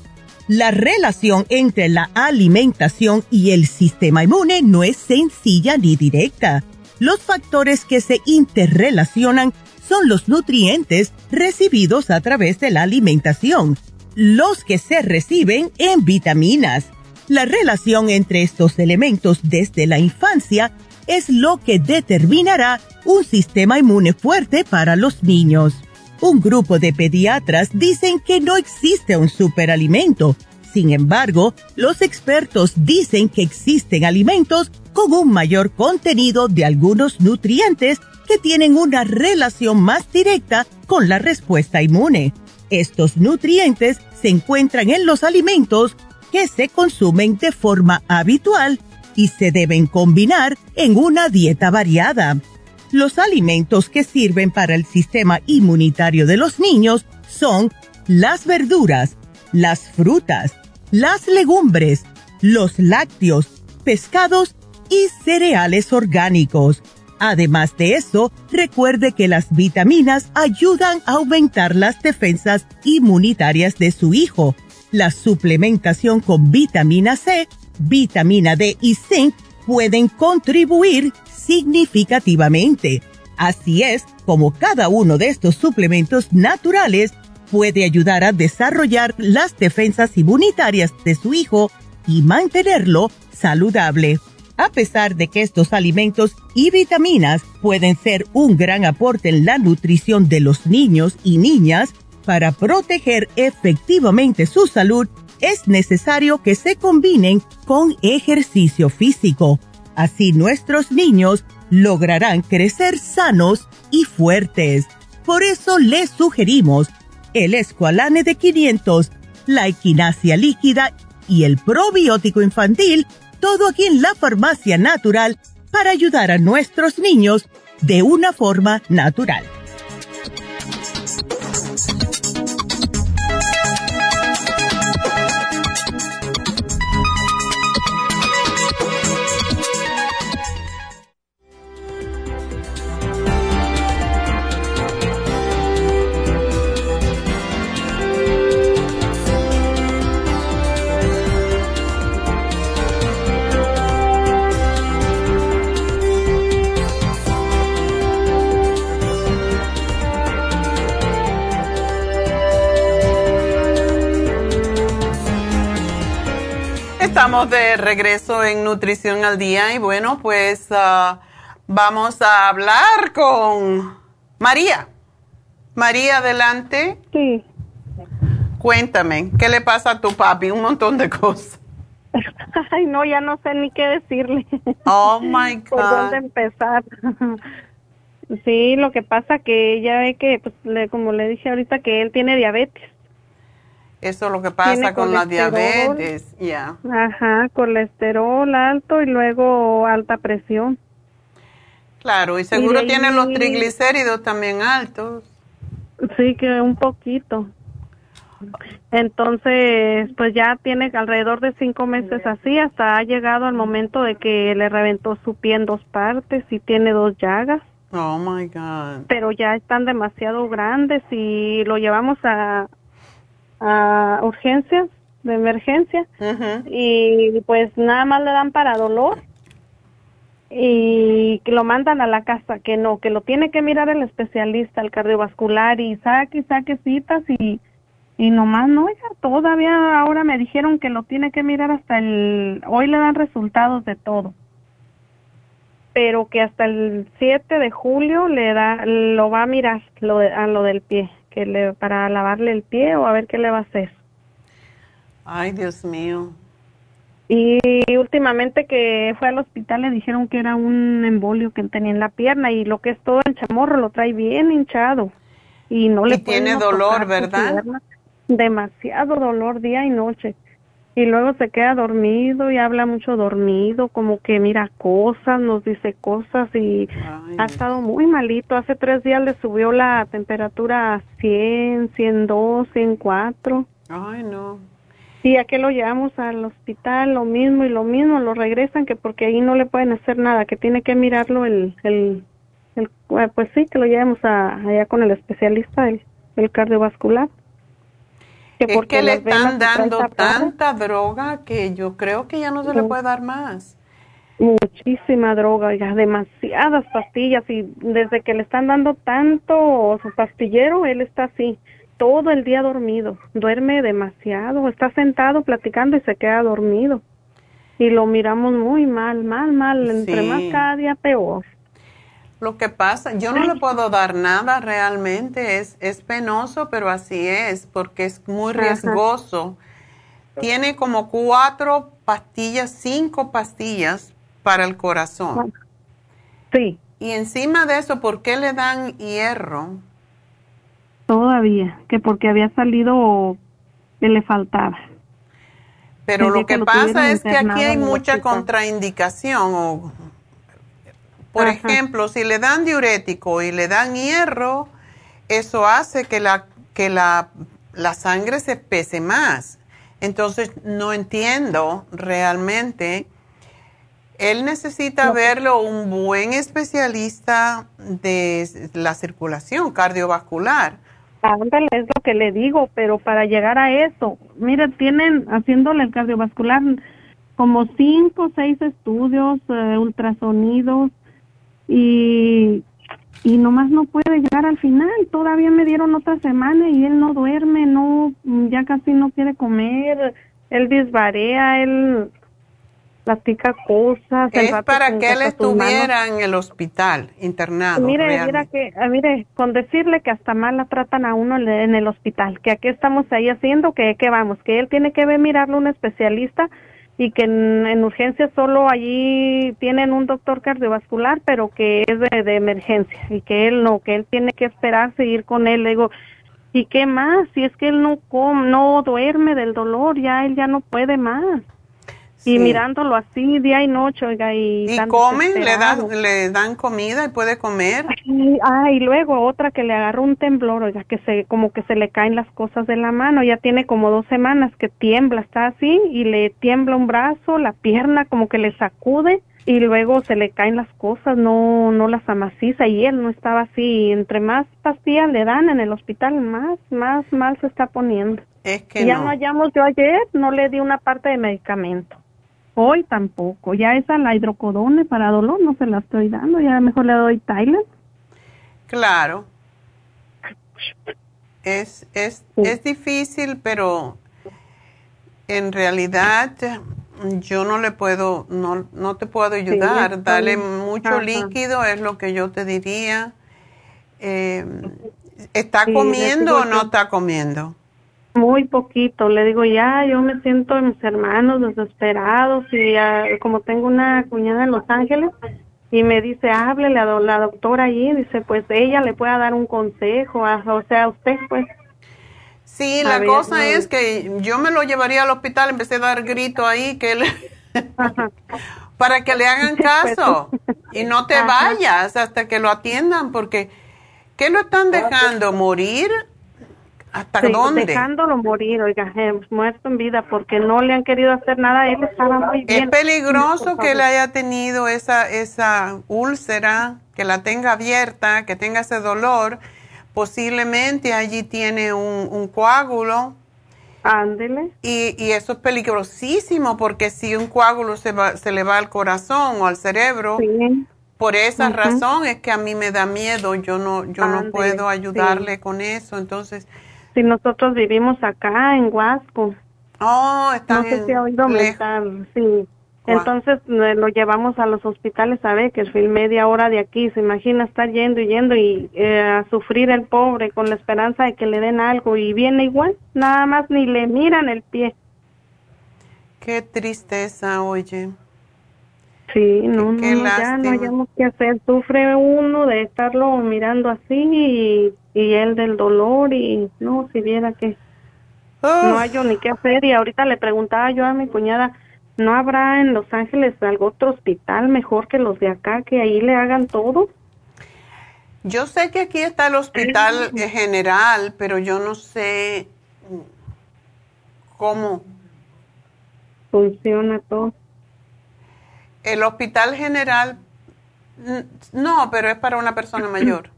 La relación entre la alimentación y el sistema inmune no es sencilla ni directa. Los factores que se interrelacionan son los nutrientes recibidos a través de la alimentación, los que se reciben en vitaminas. La relación entre estos elementos desde la infancia es lo que determinará un sistema inmune fuerte para los niños. Un grupo de pediatras dicen que no existe un superalimento. Sin embargo, los expertos dicen que existen alimentos con un mayor contenido de algunos nutrientes que tienen una relación más directa con la respuesta inmune. Estos nutrientes se encuentran en los alimentos que se consumen de forma habitual y se deben combinar en una dieta variada. Los alimentos que sirven para el sistema inmunitario de los niños son las verduras, las frutas, las legumbres, los lácteos, pescados y cereales orgánicos. Además de eso, recuerde que las vitaminas ayudan a aumentar las defensas inmunitarias de su hijo. La suplementación con vitamina C, vitamina D y zinc pueden contribuir significativamente. Así es como cada uno de estos suplementos naturales puede ayudar a desarrollar las defensas inmunitarias de su hijo y mantenerlo saludable. A pesar de que estos alimentos y vitaminas pueden ser un gran aporte en la nutrición de los niños y niñas, para proteger efectivamente su salud es necesario que se combinen con ejercicio físico. Así nuestros niños lograrán crecer sanos y fuertes. Por eso les sugerimos el escualane de 500, la equinacia líquida y el probiótico infantil, todo aquí en la farmacia natural para ayudar a nuestros niños de una forma natural. Estamos de regreso en Nutrición al Día y bueno, pues ah, vamos a hablar con María. María, adelante. Sí. Cuéntame, ¿qué le pasa a tu papi? Un montón de cosas. Ay, no, ya no sé ni qué decirle. Oh, my God. ¿Por dónde empezar? Sí, lo que pasa que ya ve que, pues, le, como le dije ahorita, que él tiene diabetes. Eso es lo que pasa con la diabetes, ya. Ajá, colesterol alto y luego alta presión. Claro, y seguro tiene los triglicéridos también altos. Sí, que un poquito. Entonces, pues ya tiene alrededor de cinco meses así, hasta ha llegado al momento de que le reventó su pie en dos partes y tiene dos llagas, Oh, my God. pero ya están demasiado grandes y lo llevamos a, a urgencias de emergencia y pues nada más le dan para dolor y que lo mandan a la casa, que no, que lo tiene que mirar el especialista, el cardiovascular y saque y saque citas y, y nomás no, oiga, todavía ahora me dijeron que lo tiene que mirar hasta el, hoy le dan resultados de todo, pero que hasta el 7 de julio le da, lo va a mirar lo de- a lo del pie, que le, para lavarle el pie o a ver qué le va a hacer. Ay, Dios mío. Y últimamente que fue al hospital le dijeron que era un embolio que tenía en la pierna y lo que es todo el chamorro lo trae bien hinchado y no le Y puede tiene dolor, ¿verdad? Demasiado dolor día y noche. Y luego se queda dormido y habla mucho dormido, como que mira cosas, nos dice cosas y Ay. ha estado muy malito. Hace tres días le subió la temperatura a 100, 102, 104. Ay, no. Y a que lo llevamos al hospital, lo mismo y lo mismo, lo regresan que porque ahí no le pueden hacer nada, que tiene que mirarlo el, el, el eh, pues sí, que lo llevemos a, allá con el especialista, el, el cardiovascular. Es que le están dando tanta droga que yo creo que ya no se le puede dar más. Muchísima droga, ya demasiadas pastillas y desde que le están dando tanto su pastillero, él está así, todo el día dormido, duerme demasiado, está sentado platicando y se queda dormido. Y lo miramos muy mal, mal, mal, entre más cada día peor. Lo que pasa, yo no le puedo dar nada realmente, es, es penoso, pero así es, porque es muy Ajá. riesgoso. Tiene como cuatro pastillas, cinco pastillas para el corazón. Sí, Y encima de eso, ¿por qué le dan hierro? todavía, que porque había salido que le faltaba. Pero lo que que lo pasa es que aquí hay mucha contraindicación. O, por Ajá. ejemplo, si le dan diurético y le dan hierro, eso hace que la, que la, la sangre se pese más. Entonces, no entiendo realmente. Él necesita verlo un buen especialista de la circulación cardiovascular. Ándale, es lo que le digo, pero para llegar a eso, mire, tienen haciéndole el cardiovascular como cinco o seis estudios, eh, ultrasonidos y y nomás no puede llegar al final. Todavía me dieron otra semana y él no duerme, no, ya casi no quiere comer, él disvarea, él platica cosas. Es para que él estuviera en el hospital internado. Mire, mira que, ah, mire, con decirle que hasta mal la tratan a uno en el hospital, que aquí estamos ahí haciendo, que, que vamos, que él tiene que ver mirarlo un especialista y que en, urgencia solo allí tienen un doctor cardiovascular, pero que es de, emergencia y que él no, que él tiene que esperar seguir con él. Le digo, ¿y qué más? Si es que él no no duerme del dolor, ya él ya no puede más. Y mirándolo así día y noche, oiga, y... ¿Y come? ¿Le dan, ¿Le dan comida y puede comer? Y, ah, y luego otra que le agarró un temblor, oiga, que se, como que se le caen las cosas de la mano. Ya tiene como dos semanas que tiembla, está así, y le tiembla un brazo, la pierna como que le sacude, y luego se le caen las cosas, no, no las amaciza, y él no estaba así. Entre más pastillas le dan en el hospital, más, más mal se está poniendo. Es que ya no hallamos, yo ayer no le di una parte de medicamento Hoy tampoco. Ya esa la hidrocodone para dolor no se la estoy dando. Ya mejor le doy Tylenol. Claro. Es, es, es difícil, pero en realidad yo no le puedo, no, no te puedo ayudar. Dale mucho líquido es lo que yo te diría. Eh, ¿Está comiendo o no está comiendo? Muy poquito, le digo, ya, yo me siento en mis hermanos desesperados y como tengo una cuñada en Los Ángeles y me dice, háblele a la doctora allí, dice, pues ella le pueda dar un consejo, o sea, usted pues. Sí, la cosa es que yo me lo llevaría al hospital, empecé a dar grito ahí que para que le hagan pues. caso y no te vayas hasta que lo atiendan porque ¿qué lo están dejando morir? ¿Hasta dónde? Dejándolo morir, oiga, muerto en vida, porque no le han querido hacer nada, él estaba muy bien. Es peligroso que él haya tenido esa, esa úlcera, que la tenga abierta, que tenga ese dolor. Posiblemente allí tiene un, coágulo. Ándele. Y, y, eso es peligrosísimo, porque si un coágulo se, va, se le va al corazón o al cerebro, por esa razón es que a mí me da miedo, yo no, yo no puedo ayudarle con eso. Entonces, si nosotros vivimos acá en Huasco. Oh, está No sé si ha oído sí. Entonces lo llevamos a los hospitales a Bakersfield, media hora de aquí. Se imagina estar yendo y yendo y eh, a sufrir el pobre con la esperanza de que le den algo y viene igual, nada más ni le miran el pie. Qué tristeza, oye. Sí, no, no, ya no hayamos que hacer. Sufre uno de estarlo mirando así y y él del dolor y no, si viera que no hay yo ni qué hacer y ahorita le preguntaba yo a mi cuñada, ¿no habrá en Los Ángeles algún otro hospital mejor que los de acá que ahí le hagan todo? Yo sé que aquí está el hospital general, pero yo no sé cómo funciona todo. El hospital general, no, pero es para una persona mayor.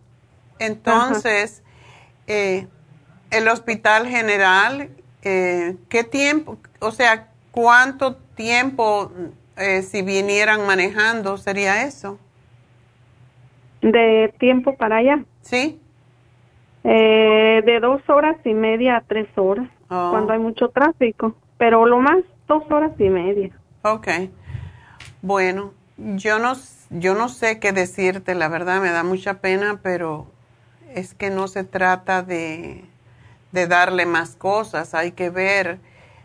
Entonces, eh, el hospital general, eh, ¿qué tiempo, o sea, cuánto tiempo eh, si vinieran manejando sería eso? ¿De tiempo para allá? Sí. de dos horas y media a tres horas, oh. cuando hay mucho tráfico, pero lo más, dos horas y media. Ok. Bueno, yo no, yo no sé qué decirte, la verdad me da mucha pena, pero es que no se trata de, darle más cosas, hay que ver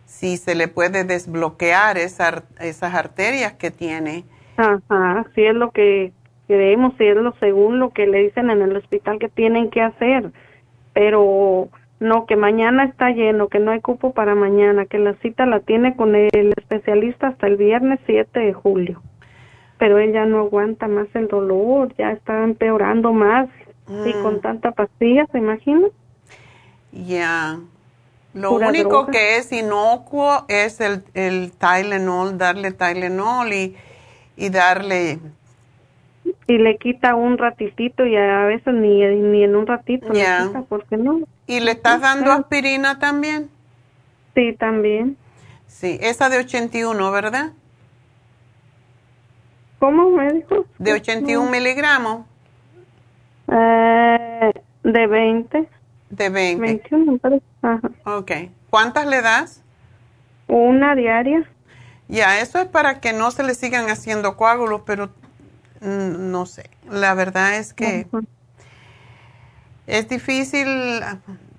si se le puede desbloquear esa, esas arterias que tiene. Ajá, si es lo que creemos, si es lo según lo que le dicen en el hospital que tienen que hacer, pero no, que mañana está lleno, que no hay cupo para mañana, que la cita la tiene con el especialista hasta el viernes 7 de julio. Pero él ya no aguanta más el dolor, ya está empeorando más y con mm. tanta pastilla, ¿se imagina? Ya. Lo único que es inocuo es el, el Tylenol, darle Tylenol y, y darle... Y le quita un ratitito y a veces ni, ni en un ratito le quita, porque no. ¿Y le estás dando aspirina también? Sí, también. Sí, esa de 81, ¿verdad? ¿Cómo me dijo? De 81 miligramos. Eh, de 20. De 20. 21, parece. Ajá. Ok. ¿Cuántas le das? Una diaria. Ya, eso es para que no se le sigan haciendo coágulos, pero mm, no sé. La verdad es que es difícil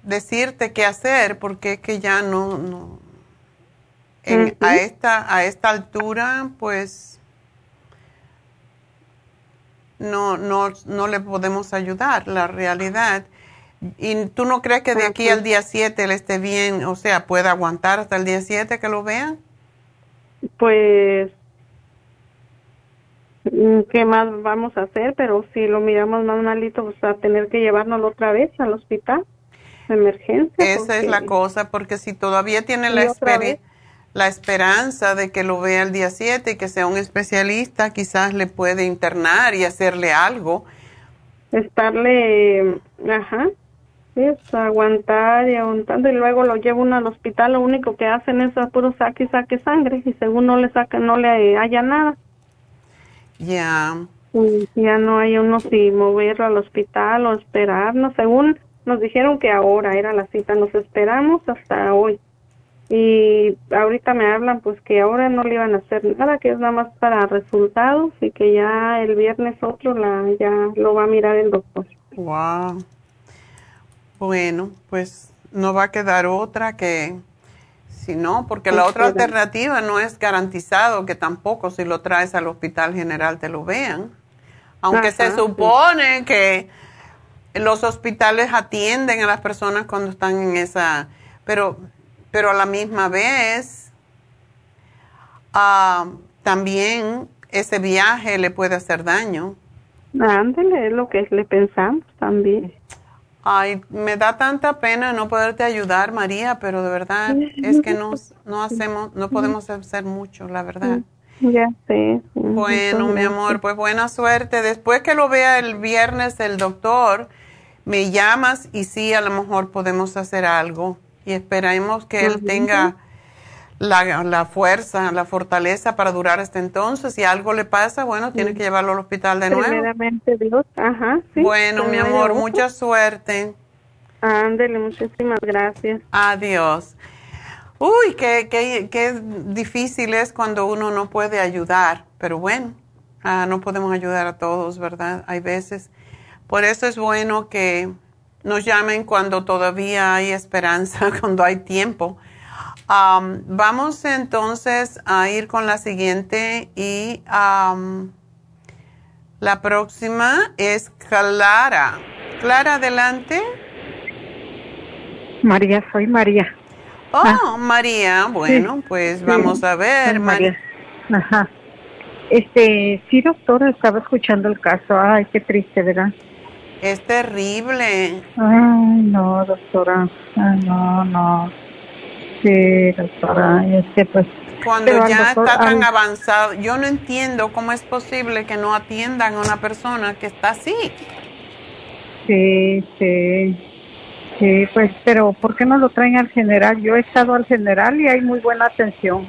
decirte qué hacer porque es que ya no, no a esta a esta altura, pues no, no, no le podemos ayudar, la realidad. ¿Y tú no crees que de aquí al día 7 él esté bien, o sea, pueda aguantar hasta el día 7 que lo vean? Pues, mm, ¿qué más vamos a hacer? Pero si lo miramos más malito, pues a tener que llevárnoslo otra vez al hospital, emergencia. Esa es la cosa, porque si todavía tiene la experiencia la esperanza de que lo vea el día 7 y que sea un especialista, quizás le puede internar y hacerle algo. Estarle, ajá, es aguantar y aguantando y luego lo lleva uno al hospital, lo único que hacen es puro saque y saque sangre y según no le saca, no le haya nada. Ya. Ya no hay uno si moverlo al hospital o esperarnos, según nos dijeron que ahora era la cita, nos esperamos hasta hoy y ahorita me hablan pues que ahora no le iban a hacer nada, que es nada más para resultados y que ya el viernes otro la ya lo va a mirar el doctor. Wow. Bueno, pues no va a quedar otra que si no, porque la otra alternativa no es garantizado que tampoco si lo traes al hospital general te lo vean. Aunque se supone que los hospitales atienden a las personas cuando están en esa, pero pero a la misma vez ah, también ese viaje le puede hacer daño. Ándele, es lo que le pensamos también. Ay, me da tanta pena no poderte ayudar, María, pero de verdad es que no, no hacemos, no podemos hacer mucho, la verdad. Ya sé. Bueno, mi amor, pues buena suerte. Después que lo vea el viernes el doctor, me llamas y sí, a lo mejor podemos hacer algo y esperemos que él tenga la, la, fuerza, la fortaleza para durar hasta entonces. Si algo le pasa, bueno, tiene que llevarlo al hospital de nuevo. Primeramente Dios, ajá. bueno, mi amor, mucha suerte. Ándele, muchísimas gracias. Adiós. Uy, qué, qué, qué difícil es cuando uno no puede ayudar, pero bueno, ah, no podemos ayudar a todos, ¿verdad? Hay veces. Por eso es bueno que nos llamen cuando todavía hay esperanza, cuando hay tiempo. Um, vamos entonces a ir con la siguiente y um, la próxima es Clara. Clara, adelante. María, soy María. Oh, ah. María, bueno, pues vamos a ver. María. Ajá. Este, sí, doctor, estaba escuchando el caso. Ay, qué triste, ¿verdad? Es terrible. Ay, no, doctora. Ay, no, no. Sí, doctora. Es que pues. Cuando ya está tan avanzado, yo no entiendo cómo es posible que no atiendan a una persona que está así. Sí, sí. Sí, pues, pero ¿por qué no lo traen al general? Yo he estado al general y hay muy buena atención.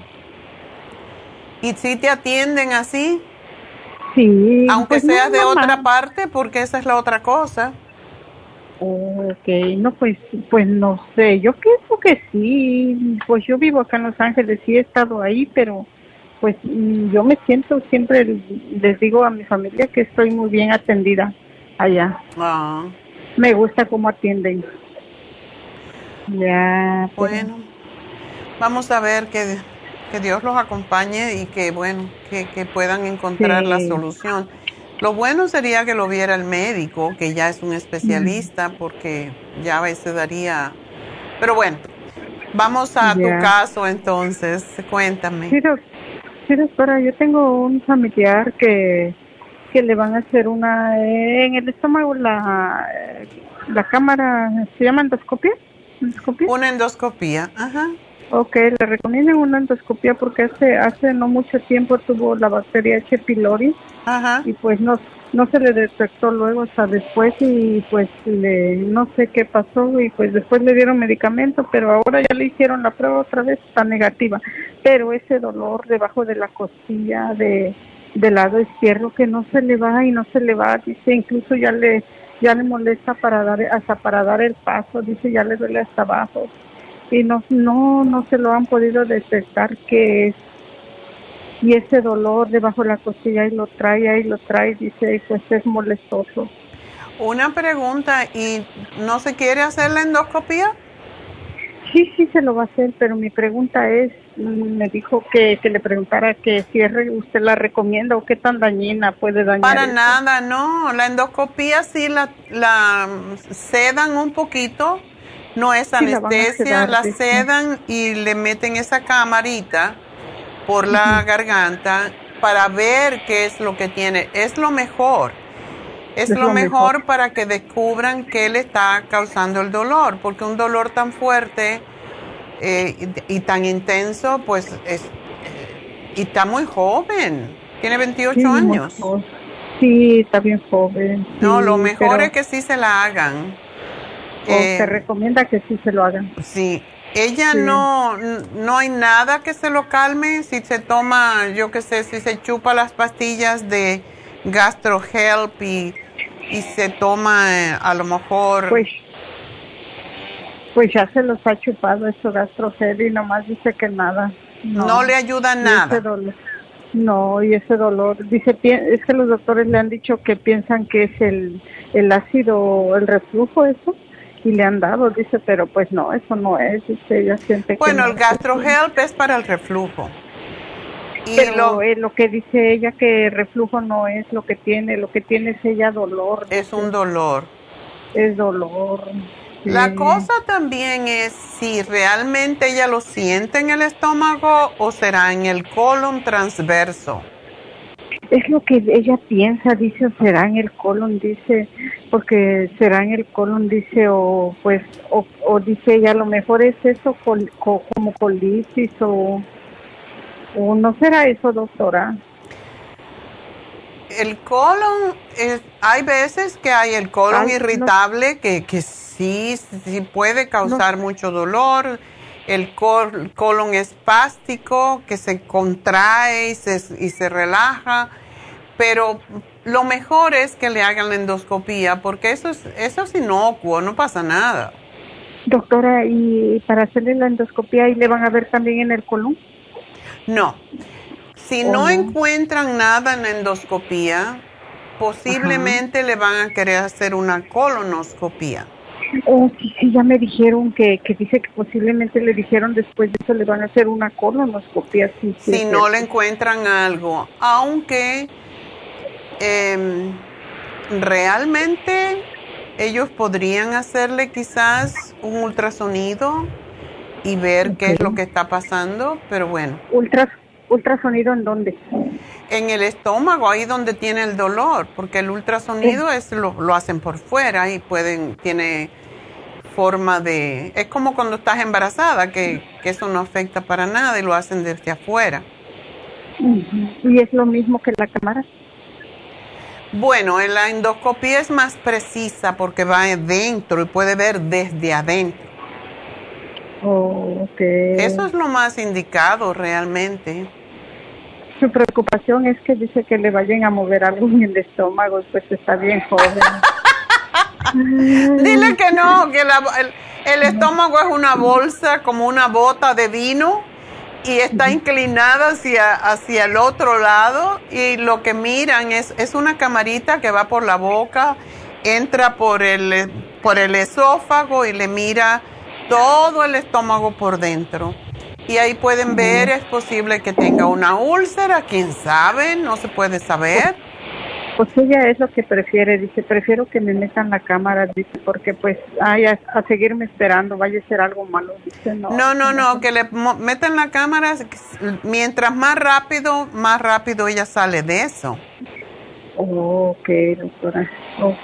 ¿Y si te atienden así? Sí. Aunque pues seas de otra parte, porque esa es la otra cosa. Ok, no, pues, pues no sé, yo pienso que sí, pues yo vivo acá en Los Ángeles, sí he estado ahí, pero pues mm, yo me siento siempre, les digo a mi familia que estoy muy bien atendida allá. Ah. Me gusta cómo atienden. Ya. Bueno, vamos a ver qué que Dios los acompañe y que, bueno, que, puedan encontrar la solución. Lo bueno sería que lo viera el médico, que ya es un especialista, porque ya a veces daría... Pero bueno, vamos a tu caso entonces, cuéntame. Sí, doctora, yo tengo un familiar que, que le van a hacer una... en el estómago la, la cámara, ¿se llama endoscopia? endoscopía? Una endoscopía, ajá. Ok, le recomiendan una endoscopía porque hace hace no mucho tiempo tuvo la bacteria H. pylori Ajá. y pues no no se le detectó luego hasta después y pues le no sé qué pasó y pues después le dieron medicamento, pero ahora ya le hicieron la prueba otra vez, está negativa. Pero ese dolor debajo de la costilla de del lado izquierdo que no se le va y no se le va, dice, incluso ya le ya le molesta para dar hasta para dar el paso, dice, ya le duele hasta abajo y no no no se lo han podido detectar qué es y ese dolor debajo de la costilla y lo trae ahí lo trae dice y pues es molestoso Una pregunta, ¿y no se quiere hacer la endoscopía? sí sí se lo va a hacer pero mi pregunta es mm, me dijo que, que le preguntara que si es usted la recomienda o qué tan dañina puede dañar Para eso. nada, no. La endoscopía sí la, la sedan un poquito, no es Sí, la anestesia, la sedan y le meten esa camarita por la garganta para ver qué es lo que tiene. Es lo mejor. Es, Es lo, lo mejor, mejor. para que descubran qué le está causando el dolor, porque un dolor tan fuerte eh, y, y tan intenso, pues es... eh, y está muy joven, tiene 28 Sí, años. sí está bien joven No, lo mejor pero- es que sí se la hagan. O Eh, se recomienda que sí se lo hagan sí. Ella Sí. no, no hay nada que se lo calme si se toma, yo qué sé, si se chupa las pastillas de GastroHelp y, y se toma eh, a lo mejor... Pues, pues ya se los ha chupado eso gastrogel y nomás dice que nada. no, le ayuda nada. no, y ese dolor, dice, es que los doctores le han dicho que piensan que es el, el ácido, el reflujo eso, y le han dado, dice, pero pues no, eso no es, dice, ella siente que Bueno, no el GastroHelp es para el reflujo. Y Pero lo, eh, lo que dice ella que reflujo no es lo que tiene, lo que tiene es ella dolor. es un dolor. Es dolor. La sí. cosa también es si realmente ella lo siente en el estómago o será en el colon transverso. Es lo que ella piensa, dice, será en el colon, dice, porque será en el colon, dice, o pues, o, o dice ella, a lo mejor es eso col- co- como colitis o, o no será eso, doctora. El colon, es, hay veces que hay el colon Ay, no. irritable que, que sí, sí puede causar mucho dolor. El col- colon espástico que se contrae y se, y se relaja. Pero lo mejor es que le hagan la endoscopía porque eso es, eso es inocuo, no pasa nada. Doctora, y para hacerle la endoscopía, ¿y le van a ver también en el colon? No. Si ¿O no no? encuentran nada en la endoscopía, posiblemente le van a querer hacer una colonoscopía. Oh, sí, sí, ya me dijeron que, que dice que posiblemente le dijeron después de eso le van a hacer una colonoscopia. Sí, sí, si no le encuentran algo. Aunque em, realmente ellos podrían hacerle quizás un ultrasonido y ver qué es lo que está pasando, pero bueno, Ultras, ¿Ultrasonido en dónde? en el estómago, ahí donde tiene el dolor, porque el ultrasonido es lo, lo hacen por fuera y pueden, tiene forma de, es como cuando estás embarazada, que, que eso no afecta para nada y lo hacen desde afuera. Y es lo mismo que la cámara. Bueno, en la endoscopía es más precisa porque va adentro y puede ver desde adentro. Oh, ok. Eso es lo más indicado realmente. Su preocupación es que dice que le vayan a mover algo en el estómago, pues está bien joven. Dile que no, que la- el, el estómago es una bolsa como una bota de vino y está inclinada hacia, hacia el otro lado y lo que miran es, es una camarita que va por la boca, entra por el, por el esófago y le mira todo el estómago por dentro. Y ahí pueden ver, es posible que tenga una úlcera, quién sabe, no se puede saber. Pues ella es lo que prefiere, dice, prefiero que me metan la cámara, dice, porque pues, ay, a, a seguirme esperando, vaya a ser algo malo, dice, no. No, no, no, que le metan la cámara, mientras más rápido, más rápido ella sale de eso. Oh, ok, doctora.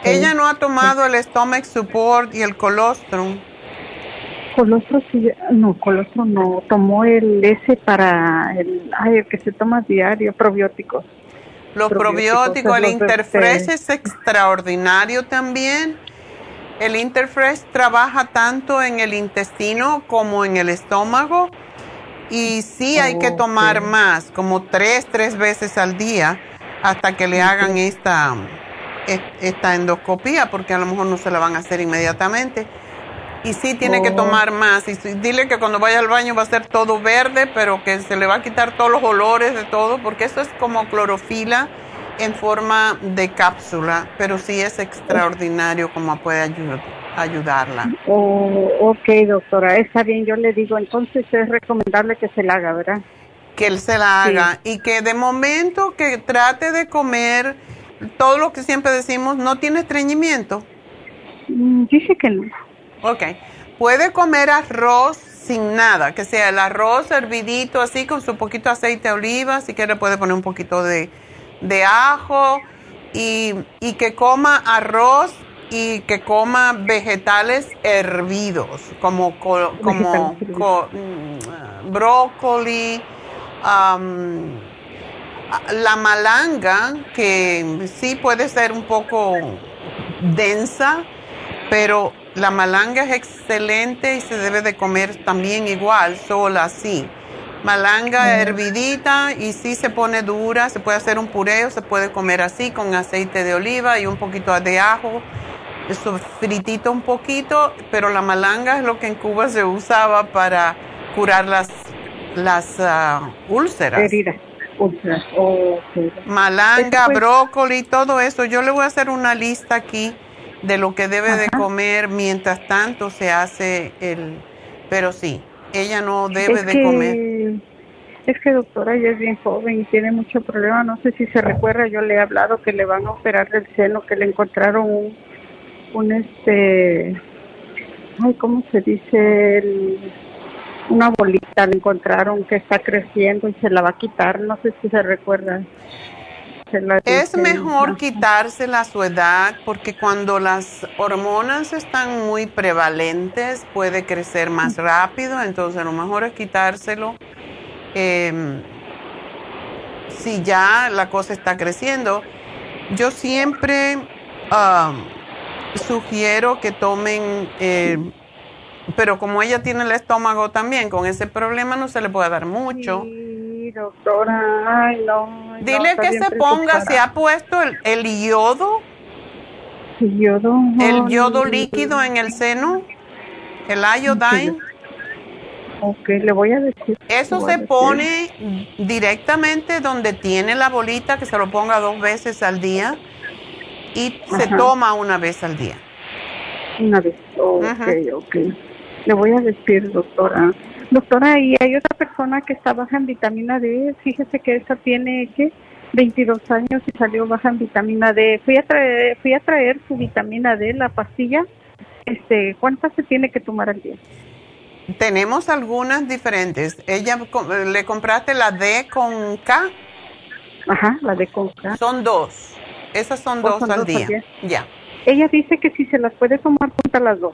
Ella no ha tomado el stomach support y el colostrum. Colostro sí, no, colostro no, tomó el S para el, ay, el que se toma diario, probióticos. Los probióticos, el Interfresh es extraordinario también. El Interfresh trabaja tanto en el intestino como en el estómago y sí hay que tomar más, como tres, tres veces al día hasta que le hagan esta, esta endoscopía, porque a lo mejor no se la van a hacer inmediatamente. Y sí tiene que tomar más. Y dile que cuando vaya al baño va a ser todo verde, pero que se le va a quitar todos los olores de todo, porque eso es como clorofila en forma de cápsula, pero sí es extraordinario como puede ayudarla. Oh, ok, doctora, está bien, yo le digo, entonces es recomendable que se la haga, ¿verdad? Que él se la haga y que de momento que trate de comer todo lo que siempre decimos, ¿no tiene estreñimiento? Mm, dice que no. Ok. Puede comer arroz sin nada, que sea el arroz hervidito así con su poquito de aceite de oliva, si quiere puede poner un poquito de, ajo y, que coma arroz y que coma vegetales hervidos, como, como mm, brócoli, la malanga, que sí puede ser un poco densa, pero la malanga es excelente y se debe de comer también igual, sola así. Malanga hervidita y si se pone dura, se puede hacer un pureo, se puede comer así con aceite de oliva y un poquito de ajo. Eso fritito un poquito, pero la malanga es lo que en Cuba se usaba para curar las, las uh, úlceras. Heridas. Úlceras. Malanga, brócoli, todo eso. Yo le voy a hacer una lista aquí de lo que debe de comer mientras tanto se hace el... Pero sí, ella no debe de comer. Es que doctora, ella es bien joven y tiene mucho problema. No sé si se recuerda, yo le he hablado que le van a operar del seno, que le encontraron un, un este, ay, ¿cómo se dice? una bolita le encontraron que está creciendo y se la va a quitar. No sé si se recuerda. Es mejor quitársela a su edad porque cuando las hormonas están muy prevalentes puede crecer más rápido, entonces lo mejor es quitárselo em, si ya la cosa está creciendo. Yo siempre sugiero que tomen, eh, pero como ella tiene el estómago también, con ese problema no se le puede dar mucho doctora. Ay, no. Dile que se ponga, se ha puesto el, yodo. El yodo. El yodo líquido en el seno. El iodine. Ok, le voy a decir. Eso se pone directamente donde tiene la bolita, que se lo ponga dos veces al día y se toma una vez al día. Una vez, ok, ok. Le voy a decir, doctora. Doctora, y hay otra persona que está baja en vitamina D. Fíjese que esa tiene que 22 años y salió baja en vitamina D. Fui a traer, fui a traer su vitamina D, la pastilla. Este, ¿cuántas se tiene que tomar al día? Tenemos algunas diferentes. Ella le compraste la D con K. Ajá, la D con K. Son dos. Esas son, dos, al día. Ya. Ella dice que si se las puede tomar juntas las dos.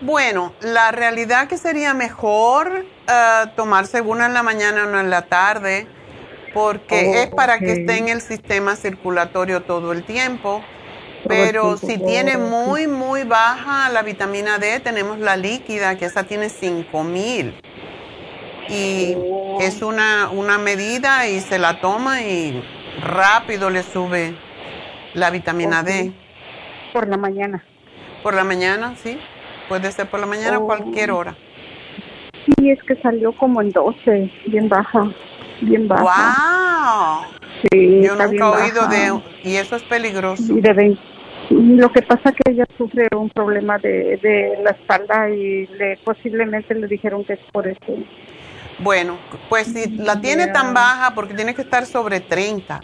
Bueno, la realidad que sería mejor eh, tomarse una en la mañana o una en la tarde, porque oh, es para que esté en el sistema circulatorio todo el tiempo. Pero si tiene muy, muy baja la vitamina D, tenemos la líquida, que esa tiene 5000. Y oh. es una, una medida y se la toma y rápido le sube la vitamina D. Por la mañana. Por la mañana, sí. Puede ser por la mañana o cualquier hora. Sí, es que salió como en 12, bien baja, bien baja. ¡Wow! Sí, Yo nunca he oído de... Y eso es peligroso. Y de lo que pasa que ella sufre un problema de, de la espalda y le, posiblemente le dijeron que es por eso. Bueno, pues si la tiene tan baja, porque tiene que estar sobre 30.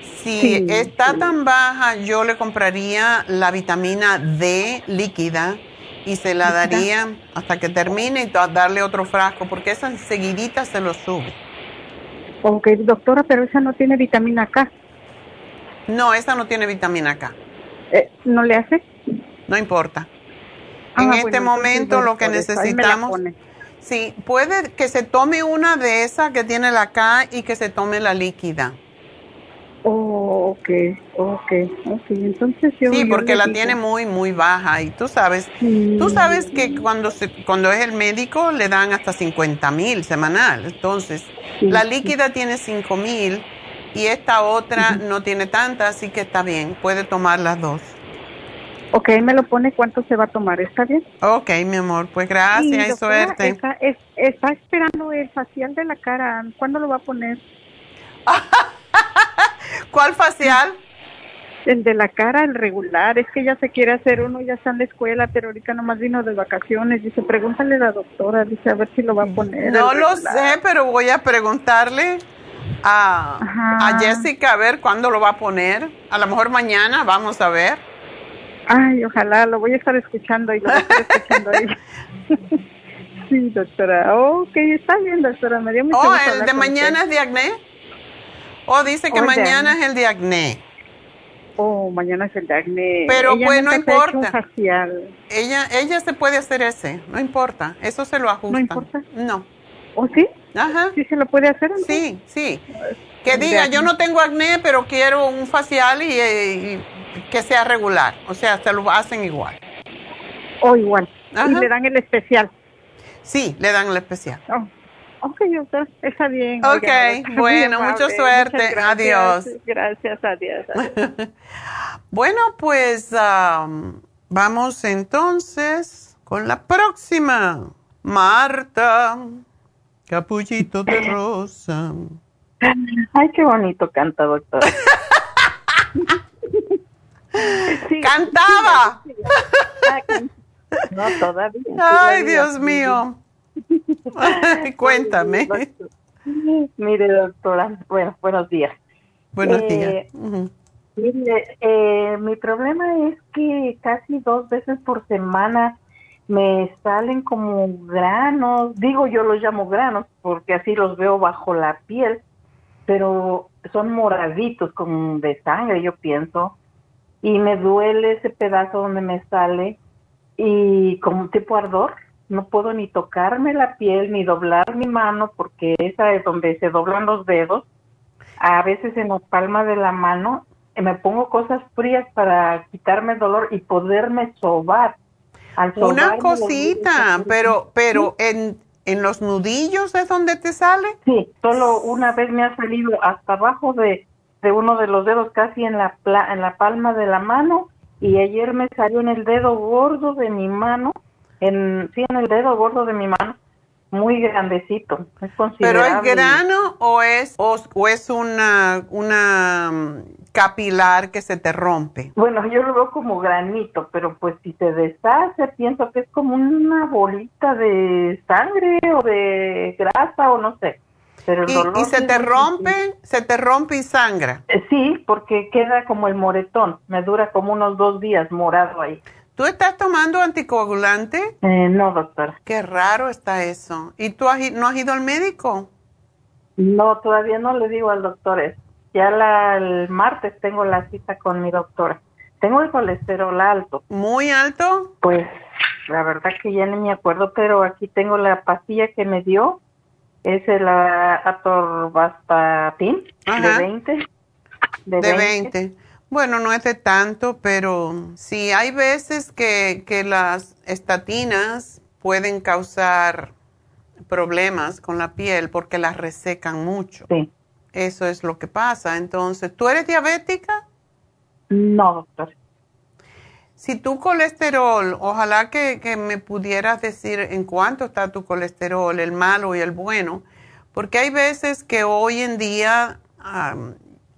Si está tan baja, yo le compraría la vitamina D líquida y se la daría hasta que termine y darle otro frasco, porque esa enseguidita se lo sube. Ok, doctora, pero esa no tiene vitamina K. No, esa no tiene vitamina K. Eh, ¿No le hace? No importa. en Ah, este bueno, entonces, momento lo que necesitamos, sí, puede que se tome una de esas que tiene la K y que se tome la líquida. Oh, ok, ok, ok. Entonces yo. Sí, porque la digo- tiene muy, muy baja y tú sabes, tú sabes que cuando se, cuando es el médico le dan hasta 50 mil semanal, entonces Sí, la sí. líquida tiene 5 mil y esta otra no tiene tanta, así que está bien, puede tomar las dos. Ok, me lo pone cuánto se va a tomar, ¿está bien? Ok, mi amor, pues gracias y, doctora, suerte. Está, es- está esperando el facial de la cara. ¿Cuándo lo va a poner? ¿Cuál facial? El de la cara, el regular. Es que ya se quiere hacer uno, ya está en la escuela, pero ahorita nomás vino de vacaciones. Dice, pregúntale a la doctora, dice, a ver si lo va a poner. No lo sé, pero voy a preguntarle a, Ajá. a Jessica a ver cuándo lo va a poner. A lo mejor mañana, vamos a ver. Ay, ojalá, lo voy a estar escuchando y lo voy a estar escuchando ella. sí, doctora. Ok, está bien, doctora. Me dio mucho Oh, gusto el de mañana es de acné. Oh, dice que mañana es el de acné. Oh, mañana es el de acné. Pero, Ella pues, no importa. Ella, ella se puede hacer ese, no importa. Eso se lo ajusta. ¿No importa? No. ¿O sí? Ajá. ¿Sí se lo puede hacer? entonces? Sí, sí. Que diga, yo no tengo acné, pero quiero un facial y, eh, y que sea regular. O sea, se lo hacen igual. O igual. Ajá. Y le dan el especial. Sí, le dan el especial. Oh. Ok, doctor, está bien. Ok, oiga, bueno, mucha suerte. Muchas gracias. Adiós. Gracias, adiós. adiós. Bueno, pues am, vamos entonces con la próxima. Marta, capullito de rosa. Ay, qué bonito canta, doctor. Sí, ¡Cantaba! ah, No, todavía. Ay, todavía. Dios mío. Cuéntame. Mire, doctora, bueno, buenos días. Buenos Eh, días. Mire, eh, mi problema es que casi dos veces por semana me salen como granos, digo yo los llamo granos porque así los veo bajo la piel, pero son moraditos como de sangre, yo pienso, y me duele ese pedazo donde me sale y como tipo ardor, no puedo ni tocarme la piel ni doblar mi mano porque esa es donde se doblan los dedos a veces en la palma de la mano eh, me pongo cosas frías para quitarme el dolor y poderme sobar. Al Una cosita, pero, pero en, en los nudillos es donde te sale. Sí, solo una vez me ha salido hasta abajo de, de uno de los dedos, casi en la, pla- en la palma de la mano, y ayer me salió en el dedo gordo de mi mano, en, sí, en el dedo gordo de mi mano, muy grandecito. Es Pero es grano o es, o, o es una, una mm, capilar que se te rompe. Bueno, yo lo veo como granito, pero pues si se deshace, pienso que es como una bolita de sangre o de grasa o no sé. Pero el Y, dolor y se te rompe, difícil. se te rompe y sangra. Eh, Sí, porque queda como el moretón. Me dura como unos dos días morado ahí. ¿Tú estás tomando anticoagulante? Eh, no, doctora. Qué raro está eso. ¿Y tú has no has ido al médico? No, todavía no le digo al doctor eso. Ya la, el martes tengo la cita con mi doctora. Tengo el colesterol alto. ¿Muy alto? Pues la verdad que ya ni me acuerdo, pero aquí tengo la pastilla que me dio. Es el ah, atorvastatin de 20. De, De 20. Bueno, no es de tanto, pero sí, hay veces que, que las estatinas pueden causar problemas con la piel porque las resecan mucho. Sí. Eso es lo que pasa. Entonces, ¿tú eres diabética? No, doctor. Si tu colesterol, ojalá que, que me pudieras decir en cuánto está tu colesterol, el malo y el bueno, porque hay veces que hoy en día,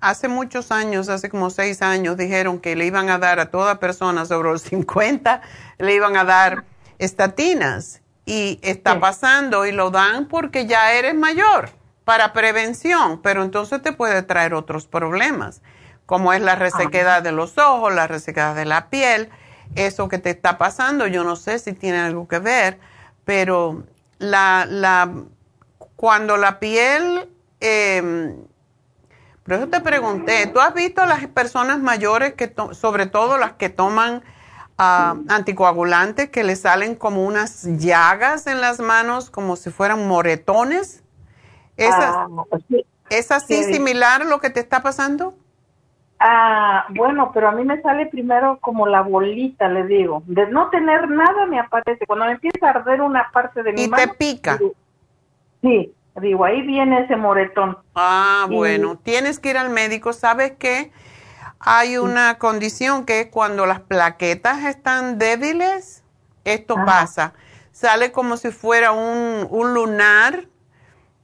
hace muchos años, hace como seis años, dijeron que le iban a dar a toda persona sobre los 50, le iban a dar estatinas. Y está Sí. pasando y lo dan porque ya eres mayor para prevención, pero entonces te puede traer otros problemas, como es la resequedad de los ojos, la resequedad de la piel, eso que te está pasando, yo no sé si tiene algo que ver, pero la, la, cuando la piel, eh, por eso te pregunté, ¿tú has visto a las personas mayores, que to- sobre todo las que toman ah, anticoagulantes que le salen como unas llagas en las manos, como si fueran moretones. ¿Es, Ah, sí. ¿es así sí. similar lo que te está pasando? Ah, bueno, pero a mí me sale primero como la bolita, le digo. De no tener nada me aparece. Cuando me empieza a arder una parte de mi Y mano. te pica. sí, digo, ahí viene ese moretón. Ah, Y- bueno, tienes que ir al médico. ¿Sabes qué? Hay una condición que es cuando las plaquetas están débiles, esto Ajá. pasa. Sale como si fuera un, un lunar,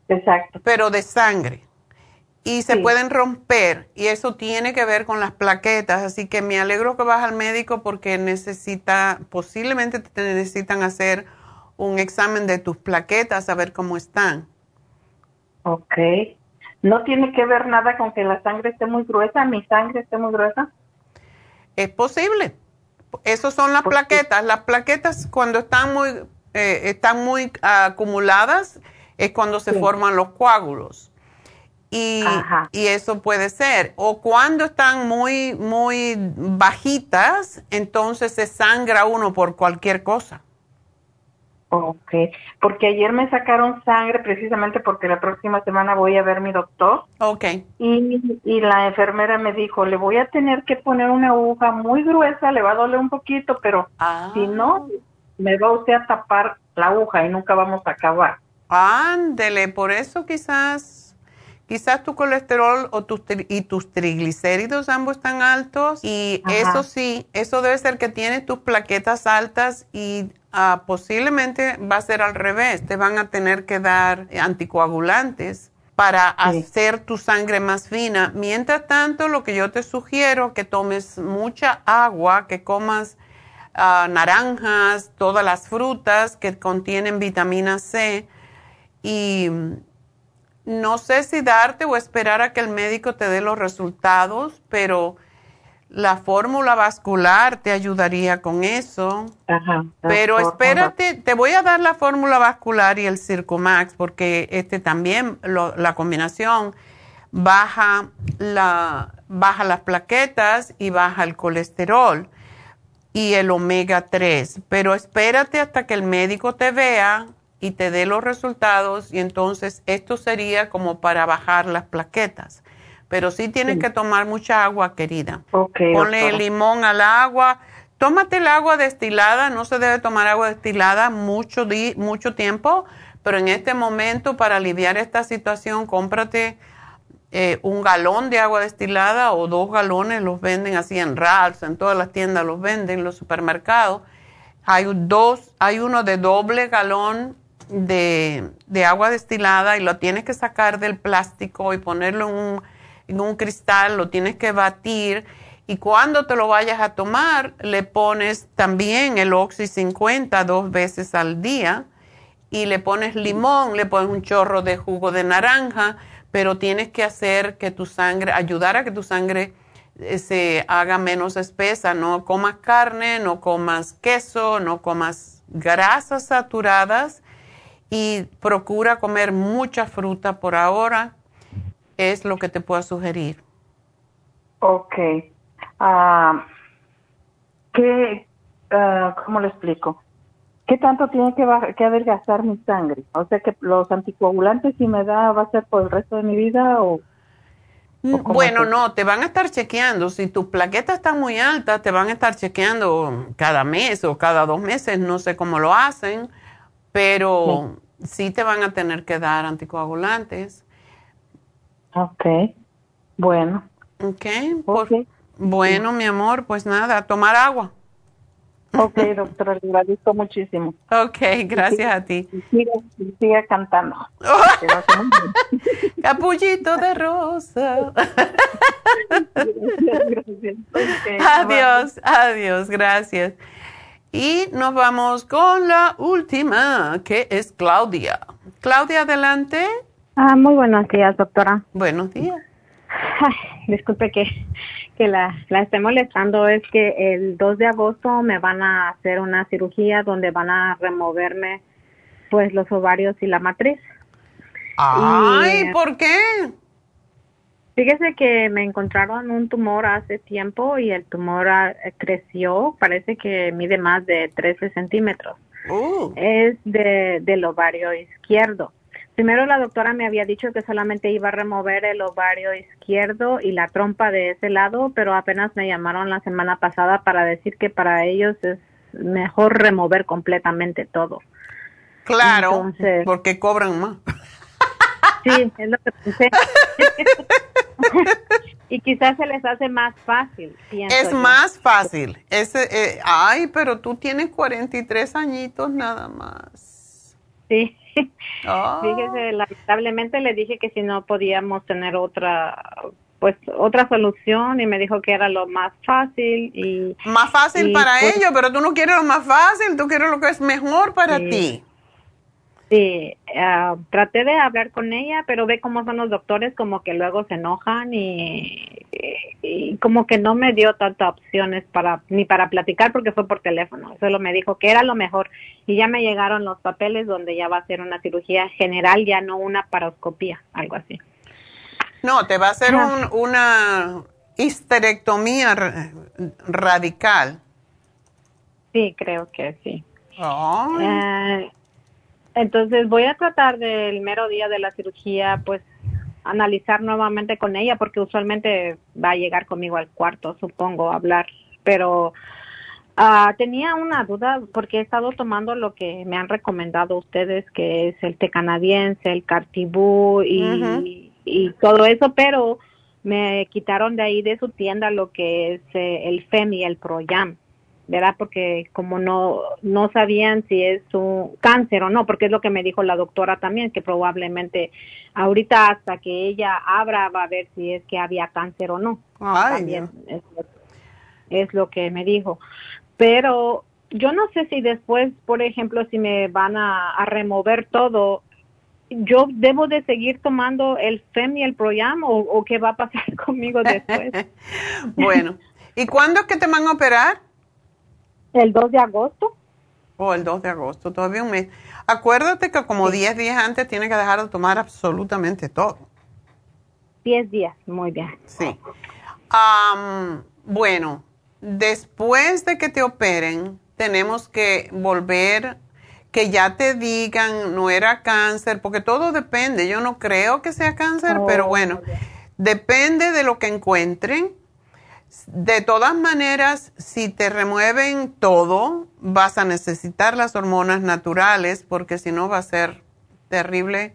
Exacto. pero de sangre. Y se Sí. pueden romper y eso tiene que ver con las plaquetas. Así que me alegro que vas al médico porque necesita, posiblemente te necesitan hacer un examen de tus plaquetas a ver cómo están. Ok. No tiene que ver nada con que la sangre esté muy gruesa, mi sangre esté muy gruesa. Es posible. Esas son las ¿Por qué? plaquetas. Las plaquetas cuando están muy, eh, están muy acumuladas es cuando se Sí. forman los coágulos. Y, y eso puede ser. O cuando están muy, muy bajitas, entonces se sangra uno por cualquier cosa. Ok. Porque ayer me sacaron sangre precisamente porque la próxima semana voy a ver mi doctor. Ok. Y, y la enfermera me dijo, le voy a tener que poner una aguja muy gruesa, le va a doler un poquito, pero Ah. si no, me va usted a tapar la aguja y nunca vamos a acabar. Ándele, por eso quizás, quizás tu colesterol o tus y tus triglicéridos ambos están altos y Ajá. eso sí, eso debe ser que tienes tus plaquetas altas y ah, posiblemente va a ser al revés, te van a tener que dar anticoagulantes para Sí. hacer tu sangre más fina. Mientras tanto, lo que yo te sugiero que tomes mucha agua, que comas ah, naranjas, todas las frutas que contienen vitamina C y no sé si darte o esperar a que el médico te dé los resultados, pero la fórmula vascular te ayudaría con eso. Ajá. Pero espérate, te voy a dar la fórmula vascular y el Circumax porque este también lo- la combinación baja la baja las plaquetas y baja el colesterol y el omega 3, pero espérate hasta que el médico te vea y te dé los resultados y entonces esto sería como para bajar las plaquetas. Pero sí tienes Sí. que tomar mucha agua, querida. Ok, Ponle doctora. limón al agua. Tómate el agua destilada. No se debe tomar agua destilada mucho, di- mucho tiempo, pero en este momento, para aliviar esta situación, cómprate eh, un galón de agua destilada o dos galones. Los venden así en Ralphs, en todas las tiendas los venden, en los supermercados. Hay dos, hay uno de doble galón de, agua destilada y lo tienes que sacar del plástico y ponerlo en un, en un cristal, lo tienes que batir y cuando te lo vayas a tomar le pones también el Oxy 50 dos veces al día y le pones limón, le pones un chorro de jugo de naranja, pero tienes que hacer que tu sangre, ayudar a que tu sangre eh, se haga menos espesa. No comas carne, no comas queso, no comas grasas saturadas y procura comer mucha fruta por ahora. Es lo que te puedo sugerir. Ok. Ah, ¿qué, ah, ¿Cómo le explico? ¿Qué tanto tiene que, que adelgazar mi sangre? O sea que los anticoagulantes si me da va a ser por el resto de mi vida o... ¿O cómo Bueno, no, te van a estar chequeando. Si tus plaquetas están muy altas, te van a estar chequeando cada mes o cada dos meses. No sé cómo lo hacen, pero sí, te van a tener que dar anticoagulantes. Ok. Bueno. ¿Ok? Por- Ok. bueno, mi amor, pues nada, tomar agua. Ok, doctora, le agradezco muchísimo. Ok, gracias a ti. Siga, siga cantando. Bien. Capullito de rosa. Gracias, gracias. Adiós, adiós, gracias. Y nos vamos con la última, que es Claudia. Claudia, adelante. Ah, muy buenos días, doctora. Buenos días. Ay, disculpe que, que la, la esté molestando. Es que el 2 de agosto me van a hacer una cirugía donde van a removerme pues los ovarios y la matriz. Ay, Y- ¿por qué? Fíjese que me encontraron un tumor hace tiempo y el tumor ah, creció, parece que mide más de 13 centímetros. Uh. Es de, del ovario izquierdo. Primero la doctora me había dicho que solamente iba a remover el ovario izquierdo y la trompa de ese lado, pero apenas me llamaron la semana pasada para decir que para ellos es mejor remover completamente todo. Claro, Entonces- porque cobran más. Sí, es lo que pensé. y quizás se les hace más fácil. Es yo. más fácil. Ese, eh, ay, pero tú tienes 43 añitos nada más. Sí. Ah. Fíjese, lamentablemente le dije que si no podíamos tener otra, pues otra solución y me dijo que era lo más fácil y Más fácil y, para pues, ellos, pero tú no quieres lo más fácil, tú quieres lo que es mejor para Sí. ti. Sí, ah, traté de hablar con ella, pero ve cómo son los doctores, como que luego se enojan y, y como que no me dio tantas opciones para ni para platicar porque fue por teléfono. Solo me dijo que era lo mejor y ya me llegaron los papeles donde ya va a ser una cirugía general, ya no una paroscopía, algo así. No, te va a hacer Ah. un- una histerectomía ra- radical. Sí, creo que sí. Eh, entonces voy a tratar del mero día de la cirugía, pues analizar nuevamente con ella, porque usualmente va a llegar conmigo al cuarto, supongo, a hablar. Pero ah, tenía una duda porque he estado tomando lo que me han recomendado ustedes, que es el té canadiense, el cartibú y todo eso, pero me quitaron de ahí de su tienda lo que es eh, el FEM y el Proyam. ¿Verdad? Porque como no, no sabían si es un cáncer o no, porque es lo que me dijo la doctora también, que probablemente ahorita hasta que ella abra va a ver si es que había cáncer o no. Ay, también es, lo- es lo que me dijo. Pero yo no sé si después, por ejemplo, si me van a, a remover todo, yo debo de seguir tomando el FEM y el Proyam o, o qué va a pasar conmigo después. Bueno, ¿y cuándo es que te van a operar? El 2 de agosto. O el 2 de agosto, todavía un mes. Acuérdate que como 10 días antes tienes que dejar de tomar absolutamente todo. 10 días, muy bien. Sí. Am, bueno, después de que te operen, tenemos que volver, que ya te digan, no era cáncer, porque todo depende. Yo no creo que sea cáncer, Oh, pero bueno, depende de lo que encuentren. De todas maneras, si te remueven todo, vas a necesitar las hormonas naturales, porque si no va a ser terrible,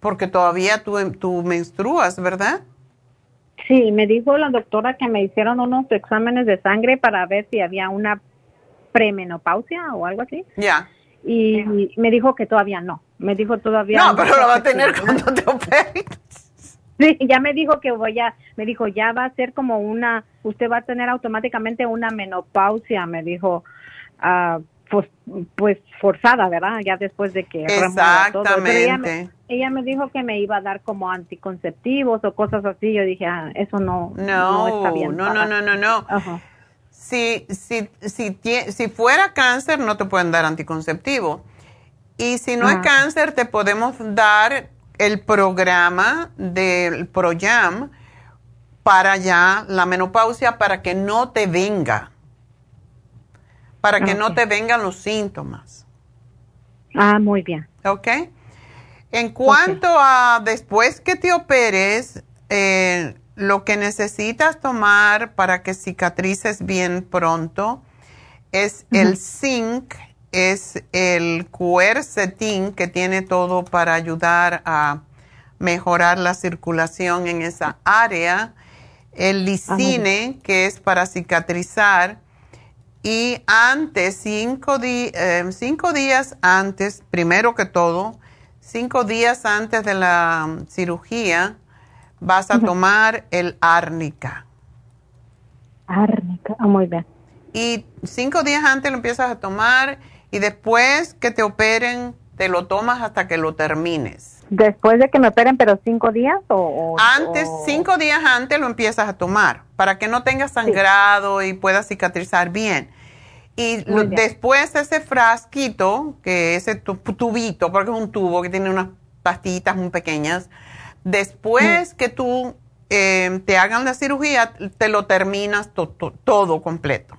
porque todavía tú, tú menstruas, ¿verdad? Sí, me dijo la doctora que me hicieron unos exámenes de sangre para ver si había una premenopausia o algo así. Ya. Y me dijo que todavía no. Me dijo todavía No, pero lo va a tener cuando te operen. Sí, ya me dijo que voy a, me dijo, ya va a ser como una, usted va a tener automáticamente una menopausia, me dijo, ah, pues, pues forzada, ¿verdad? Ya después de que. Pero ella me- Exactamente. Ella me dijo que me iba a dar como anticonceptivos o cosas así. Yo dije, ah, eso no, no, No, está bien. no, no, no, no, no. Ajá. Si, si, si, si fuera cáncer, no te pueden dar anticonceptivo. Y si no es Ah. cáncer, te podemos dar el programa del Proyam para ya la menopausia, para que no te venga. Para que no te vengan los síntomas. Ah, muy bien. ¿Ok? En cuanto a después que te operes, eh, lo que necesitas tomar para que cicatrices bien pronto es el zinc, es el quercetin que tiene todo para ayudar a mejorar la circulación en esa área, el lisine que es para cicatrizar y antes, cinco, eh, cinco días antes, primero que todo, cinco días antes de la mm, cirugía, vas a tomar el árnica. Árnica. Ah, muy bien. Y cinco días antes lo empiezas a tomar y después que te operen, te lo tomas hasta que lo termines. Después de que me operen, pero cinco días o... Antes, o- cinco días antes lo empiezas a tomar para que no tengas sangrado y puedas cicatrizar bien. Y lo- Muy bien. después ese frasquito, que ese tu- tubito, porque es un tubo que tiene unas pastillitas muy pequeñas, Después que tú eh, te hagan la cirugía, te lo terminas todo completo.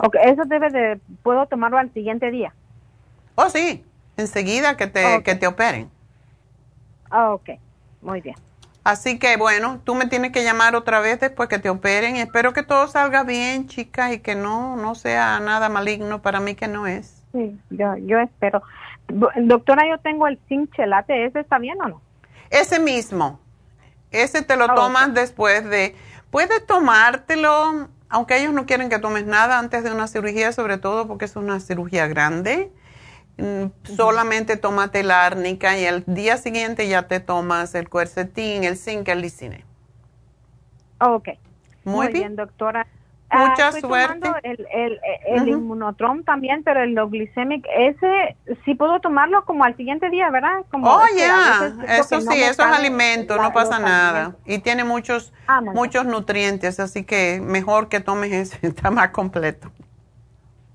Ok, eso debe de, ¿puedo tomarlo al siguiente día? Oh, sí, enseguida que te, que te operen. Ah, ok, muy bien. Así que bueno, tú me tienes que llamar otra vez después que te operen. Espero que todo salga bien, chicas, y que no, no sea nada maligno. Para mí que no es. Sí, yo, yo espero. Doctora, yo tengo el zinc chelate. ¿Ese está bien o no? Ese mismo. Ese te lo ah, tomas después de... Puedes tomártelo, aunque ellos no quieren que tomes nada antes de una cirugía, sobre todo porque es una cirugía grande. Mm, solamente tómate la árnica y el día siguiente ya te tomas el cuercetín, el zinc, el licine. Ok. Muy, bien. doctora. Ah, Mucha suerte. El, el, el inmunotrom también, pero el glicemic, ese sí puedo tomarlo como al siguiente día, ¿verdad? Como oh, ya, eso sí, eso es alimento, no pasa nada. Y tiene muchos, ah, muchos nutrientes, así que mejor que tomes ese, está más completo.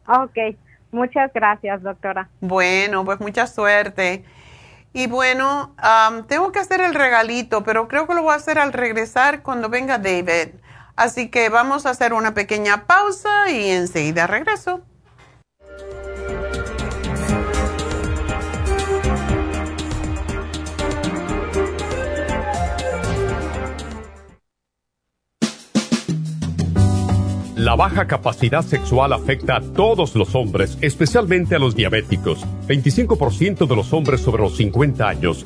Ok, muchas gracias, doctora. Bueno, pues mucha suerte. Y bueno, tengo que hacer el regalito, pero creo que lo voy a hacer al regresar cuando venga David. Así que vamos a hacer una pequeña pausa y enseguida regreso. La baja capacidad sexual afecta a todos los hombres, especialmente a los diabéticos. 25% de los hombres sobre los 50 años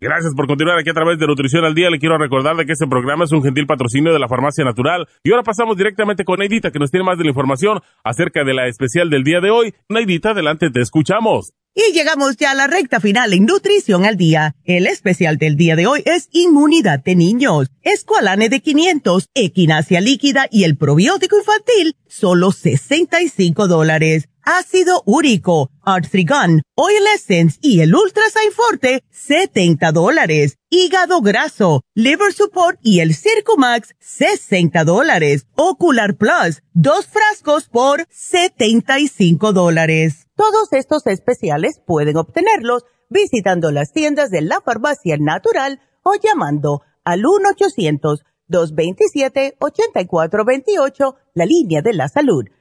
Gracias por continuar aquí a través de Nutrición al Día. Le quiero recordar de que este programa es un gentil patrocinio de la Farmacia Natural. Y ahora pasamos directamente con Neidita, que nos tiene más de la información acerca de la especial del día de hoy. Neidita, adelante, te escuchamos. Y llegamos ya a la recta final en Nutrición al Día. El especial del día de hoy es Inmunidad de Niños. Escualane de 500, Equinacia Líquida y el probiótico infantil, solo 65 dólares ácido úrico, Artrigan, Oil Essence y el Ultra Forte, 70 dólares. Hígado graso, Liver Support y el Circumax, 60 dólares. Ocular Plus, dos frascos por 75 dólares. Todos estos especiales pueden obtenerlos visitando las tiendas de la farmacia natural o llamando al 1-800-227-8428, la línea de la salud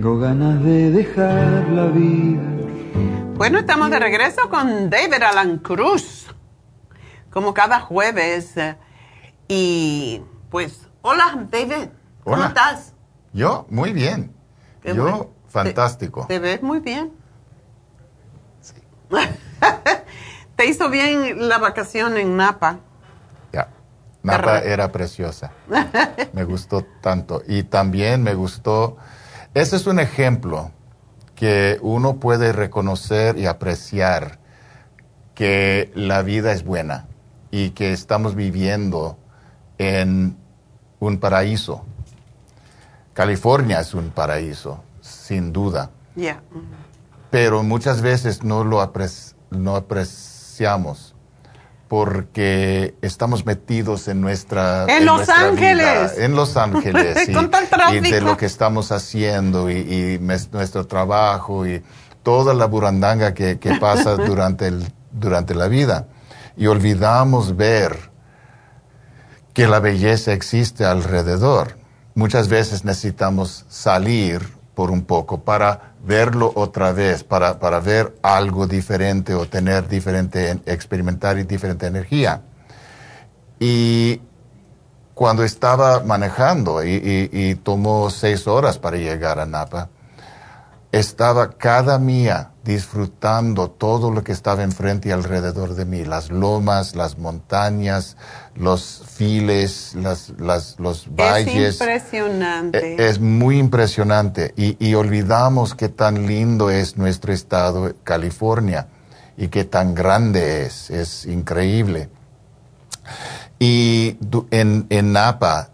Tengo ganas de dejar la vida. Bueno, estamos de regreso con David Alan Cruz, como cada jueves. Y pues, hola David, ¿cómo estás? Yo, muy bien. Yo fantástico. Te, ves muy bien. te hizo bien la vacación en Napa. Ya, Napa era preciosa. me gustó tanto. Y también me gustó, ese es un ejemplo que uno puede reconocer y apreciar que la vida es buena y que estamos viviendo en un paraíso. California es un paraíso, sin duda. Pero muchas veces no lo apreciamos porque estamos metidos en nuestra en, Los Ángeles. en Los Ángeles y, de lo que estamos haciendo y, nuestro trabajo y toda la burandanga que, que pasa durante el durante la vida. Y olvidamos ver que la belleza existe alrededor. Muchas veces necesitamos salir por un poco para verlo otra vez, para, para ver algo diferente o tener diferente, experimentar diferente energía. Y cuando estaba manejando y, y tomó seis horas para llegar a Napa, estaba cada mía disfrutando todo lo que estaba enfrente y alrededor de mí, las lomas, las montañas, los files, las, las, los valles. Es impresionante. E, es, muy impresionante y, y, olvidamos qué tan lindo es nuestro estado, California, y qué tan grande es, es increíble. Y en, en Napa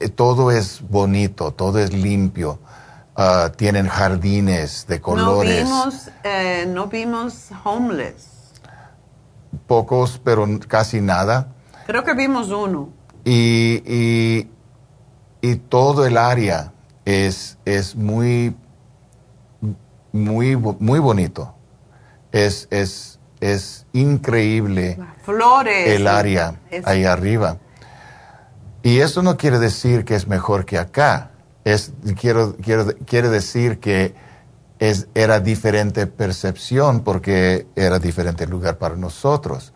eh, todo es bonito, todo es limpio Ah, tienen jardines de colores. No vimos, eh, no vimos homeless. Pocos, pero casi nada. Creo que vimos uno. Y, y, y todo el área es, es muy, muy, muy bonito. Es, es, es increíble. Flores. El área ahí arriba. Y eso no quiere decir que es mejor que acá es, quiero, quiero, quiere decir que es, era diferente percepción porque era diferente lugar para nosotros.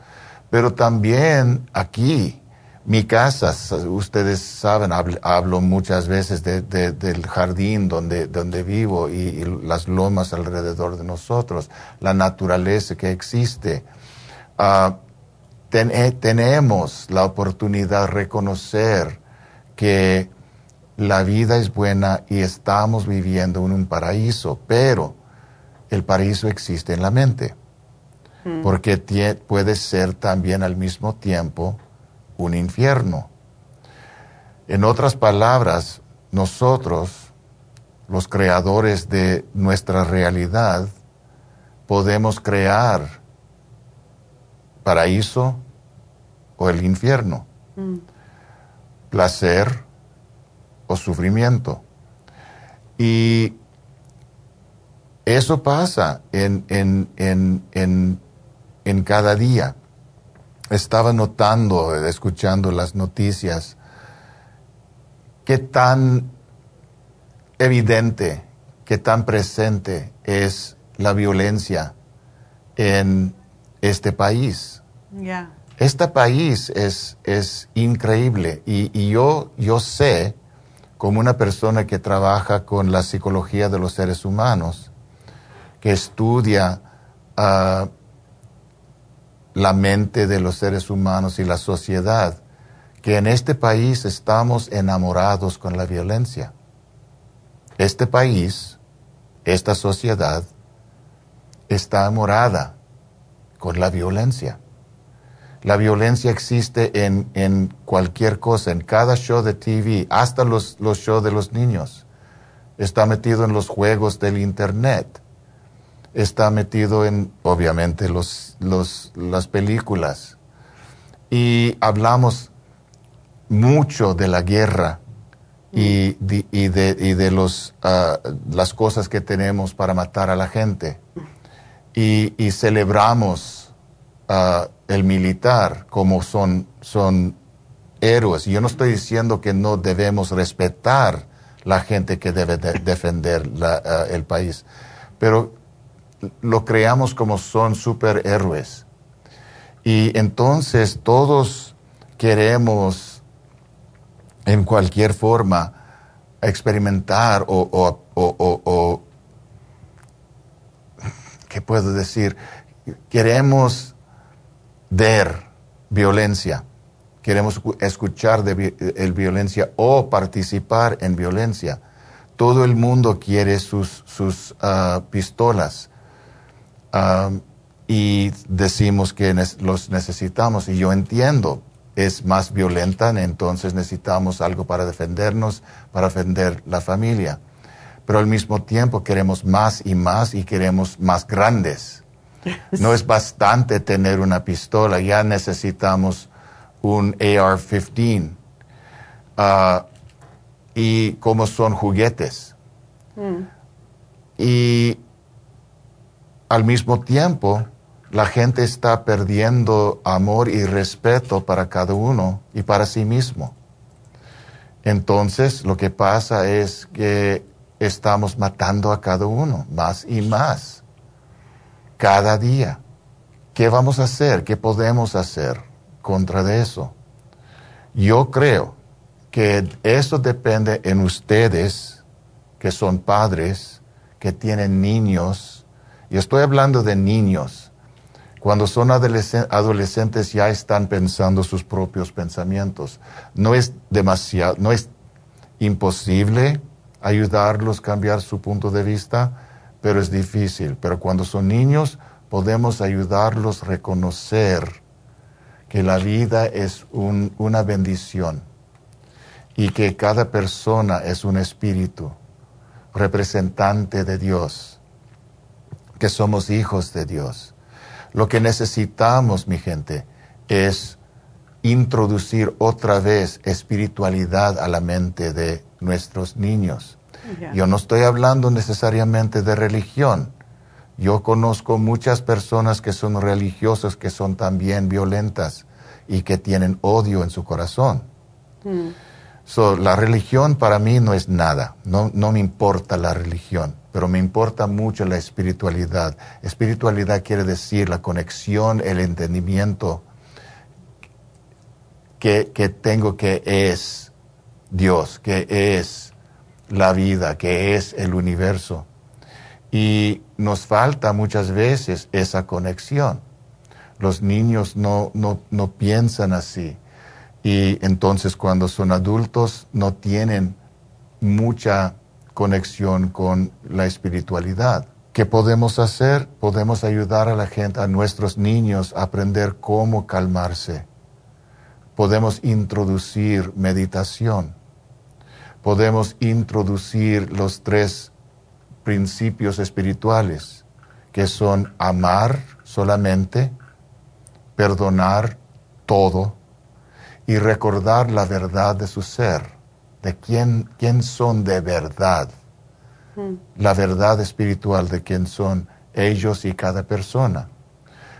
Pero también aquí, mi casa, ustedes saben, hablo, muchas veces del jardín donde, donde vivo y, las lomas alrededor de nosotros, la naturaleza que existe. Ah, eh, tenemos la oportunidad de reconocer que la vida es buena y estamos viviendo en un paraíso, pero el paraíso existe en la mente, mm. porque puede ser también al mismo tiempo un infierno. En otras palabras, nosotros, los creadores de nuestra realidad, podemos crear paraíso o el infierno, mm. placer sufrimiento. Y eso pasa en, en, en, cada día. Estaba notando, escuchando las noticias, qué tan evidente, qué tan presente es la violencia en este país. Este país es, es increíble y, y, yo, yo sé como una persona que trabaja con la psicología de los seres humanos, que estudia ah, la mente de los seres humanos y la sociedad, que en este país estamos enamorados con la violencia. Este país, esta sociedad, está enamorada con la violencia. La violencia existe en, en cualquier cosa, en cada show de TV, hasta los, los shows de los niños. Está metido en los juegos del Internet. Está metido en, obviamente, los, los, las películas. Y hablamos mucho de la guerra y, de, y de, y de los, ah, las cosas que tenemos para matar a la gente. Y, y celebramos el militar como son, son héroes. Yo no estoy diciendo que no debemos respetar la gente que debe defender el país, pero lo creamos como son superhéroes. Y entonces todos queremos en cualquier forma experimentar o, ¿qué puedo decir? Queremos ver violencia, queremos escuchar el violencia o participar en violencia. Todo el mundo quiere sus, sus ah, pistolas y decimos que los necesitamos y yo entiendo, es más violenta, entonces necesitamos algo para defendernos, para defender la familia. Pero al mismo tiempo queremos más y más y queremos más grandes. No es bastante tener una pistola, ya necesitamos un AR-15. Ah, y como son juguetes. Mm. Y al mismo tiempo la gente está perdiendo amor y respeto para cada uno y para sí mismo. Entonces lo que pasa es que estamos matando a cada uno más y más cada día. ¿Qué vamos a hacer? ¿Qué podemos hacer contra de eso? Yo creo que eso depende en ustedes, que son padres, que tienen niños. Y estoy hablando de niños cuando son adolescentes ya están pensando sus propios pensamientos. No es demasiado, no es imposible ayudarlos a cambiar su punto de vista, pero es difícil. Pero cuando son niños podemos ayudarlos a reconocer que la vida es una bendición y que cada persona es un espíritu representante de Dios, que somos hijos de Dios lo que necesitamos, mi gente, es introducir otra vez espiritualidad a la mente de nuestros niños. Yo no estoy hablando necesariamente de religión. Yo conozco muchas personas que son religiosas que son también violentas y que tienen odio en su corazón. Mm. la religión para mí no es nada, no, no me importa la religión pero me importa mucho la espiritualidad. Espiritualidad quiere decir la conexión, el entendimiento que, tengo que es Dios, que es la vida, que es el universo. Y nos falta muchas veces esa conexión. Los niños no, no, no piensan así. Y entonces cuando son adultos no tienen mucha conexión con la espiritualidad. ¿Qué podemos hacer? Podemos ayudar a la gente, a nuestros niños, a aprender cómo calmarse. Podemos introducir meditación. Podemos introducir los tres principios espirituales, que son amar solamente, perdonar todo y recordar la verdad de su ser de quién, quién son de verdad, hmm. la verdad espiritual de quién son ellos y cada persona.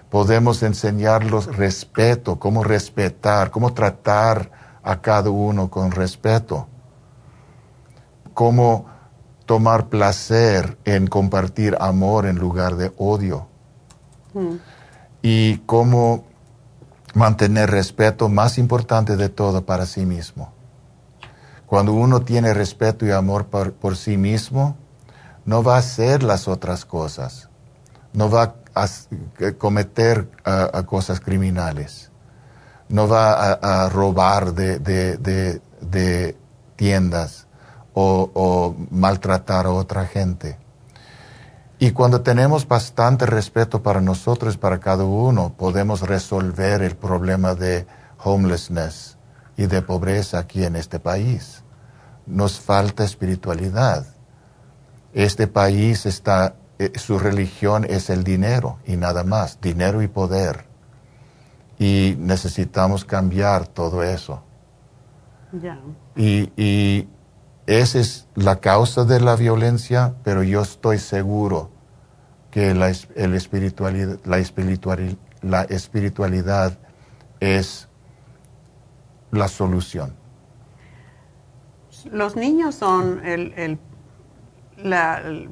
Podemos enseñarlos respeto, cómo respetar, cómo tratar a cada uno con respeto, cómo tomar placer en compartir amor en lugar de odio. Hmm. Y cómo mantener respeto más importante de todo para sí mismo. Cuando uno tiene respeto y amor por, sí mismo, no va a hacer las otras cosas, no va a cometer cosas criminales, no va a, robar de, tiendas o, o, maltratar a otra gente. Y cuando tenemos bastante respeto para nosotros, para cada uno, podemos resolver el problema de homelessness y de pobreza aquí en este país nos falta espiritualidad. Este país está, eh, su religión es el dinero y nada más, dinero y poder. Y necesitamos cambiar todo eso. Y, y esa es la causa de la violencia, pero yo estoy seguro que la, el espiritualidad, la, espiritualidad, es la solución. Los niños son el,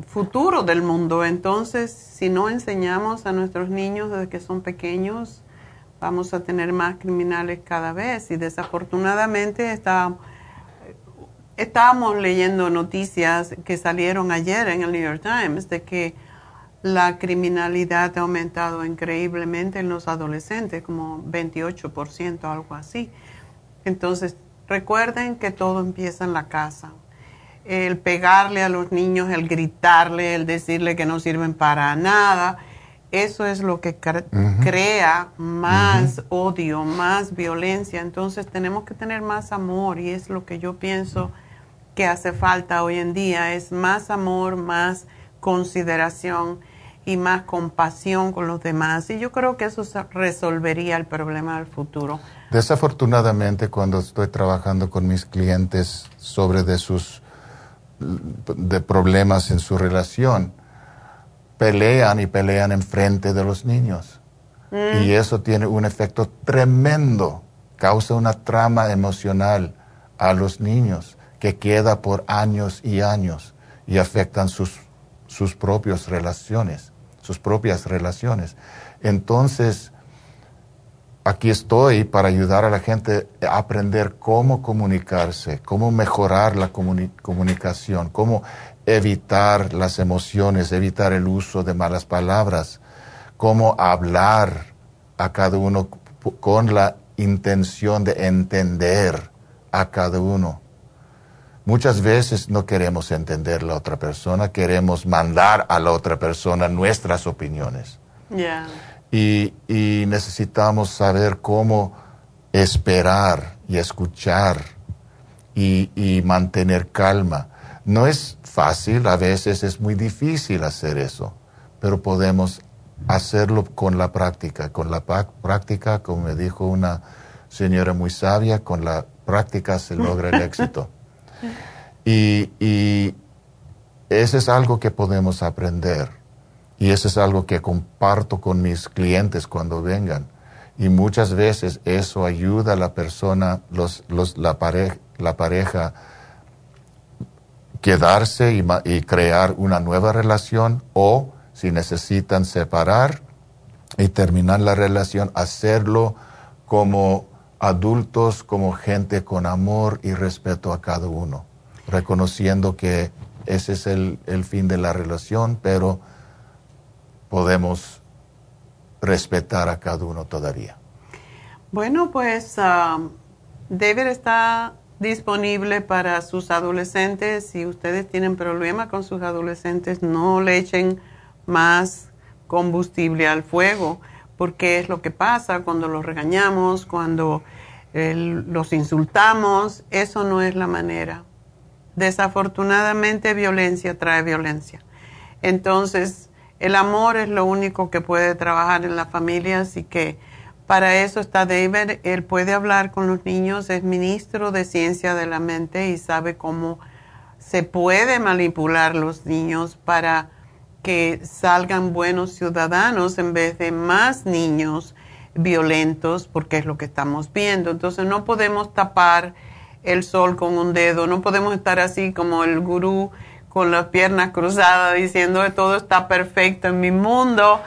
futuro del mundo, entonces si no enseñamos a nuestros niños desde que son pequeños, vamos a tener más criminales cada vez. Y desafortunadamente está estábamos leyendo noticias que salieron ayer en el New York Times de que la criminalidad ha aumentado increíblemente en los adolescentes, como 28%, algo así. Entonces, recuerden que todo empieza en la casa. El pegarle a los niños, el gritarle, el decirle que no sirven para nada, eso es lo que crea más odio, más violencia. Entonces tenemos que tener más amor y es lo que yo pienso que hace falta hoy en día, es más amor, más consideración y más compasión con los demás. Y yo creo que eso resolvería el problema del futuro. Desafortunadamente, cuando estoy trabajando con mis clientes sobre de sus de problemas en su relación, pelean y pelean en frente de los niños. Mm. Y eso tiene un efecto tremendo, causa una trama emocional a los niños que queda por años y años y afectan sus, sus propias relaciones, sus propias relaciones. Entonces, aquí estoy para ayudar a la gente a aprender cómo comunicarse, cómo mejorar la comunicación, cómo evitar las emociones, evitar el uso de malas palabras, cómo hablar a cada uno con la intención de entender a cada uno. Muchas veces no queremos entender a la otra persona, queremos mandar a la otra persona nuestras opiniones. Y, necesitamos saber cómo esperar y escuchar y mantener calma. No es fácil, a veces es muy difícil hacer eso, pero podemos hacerlo con la práctica. Con la práctica, como me dijo una señora muy sabia, con la práctica se logra el éxito. Y, y eso es algo que podemos aprender. Y eso es algo que comparto con mis clientes cuando vengan. Y muchas veces eso ayuda a la persona, los, los, la, pareja, la pareja quedarse y, crear una nueva relación o si necesitan separar y terminar la relación, hacerlo como adultos, como gente con amor y respeto a cada uno, reconociendo que ese es el, fin de la relación, pero podemos respetar a cada uno todavía. Bueno, pues um, David está disponible para sus adolescentes. Si ustedes tienen problemas con sus adolescentes, no le echen más combustible al fuego, porque es lo que pasa cuando los regañamos, cuando los insultamos. Eso no es la manera. Desafortunadamente, violencia trae violencia. Entonces, el amor es lo único que puede trabajar en la familia, así que para eso está David. Él puede hablar con los niños, es ministro de ciencia de la mente y sabe cómo se puede manipular los niños para que salgan buenos ciudadanos en vez de más niños violentos, porque es lo que estamos viendo. Entonces no podemos tapar el sol con un dedo, no podemos estar así como el gurú con las piernas cruzadas diciendo que todo está perfecto en mi mundo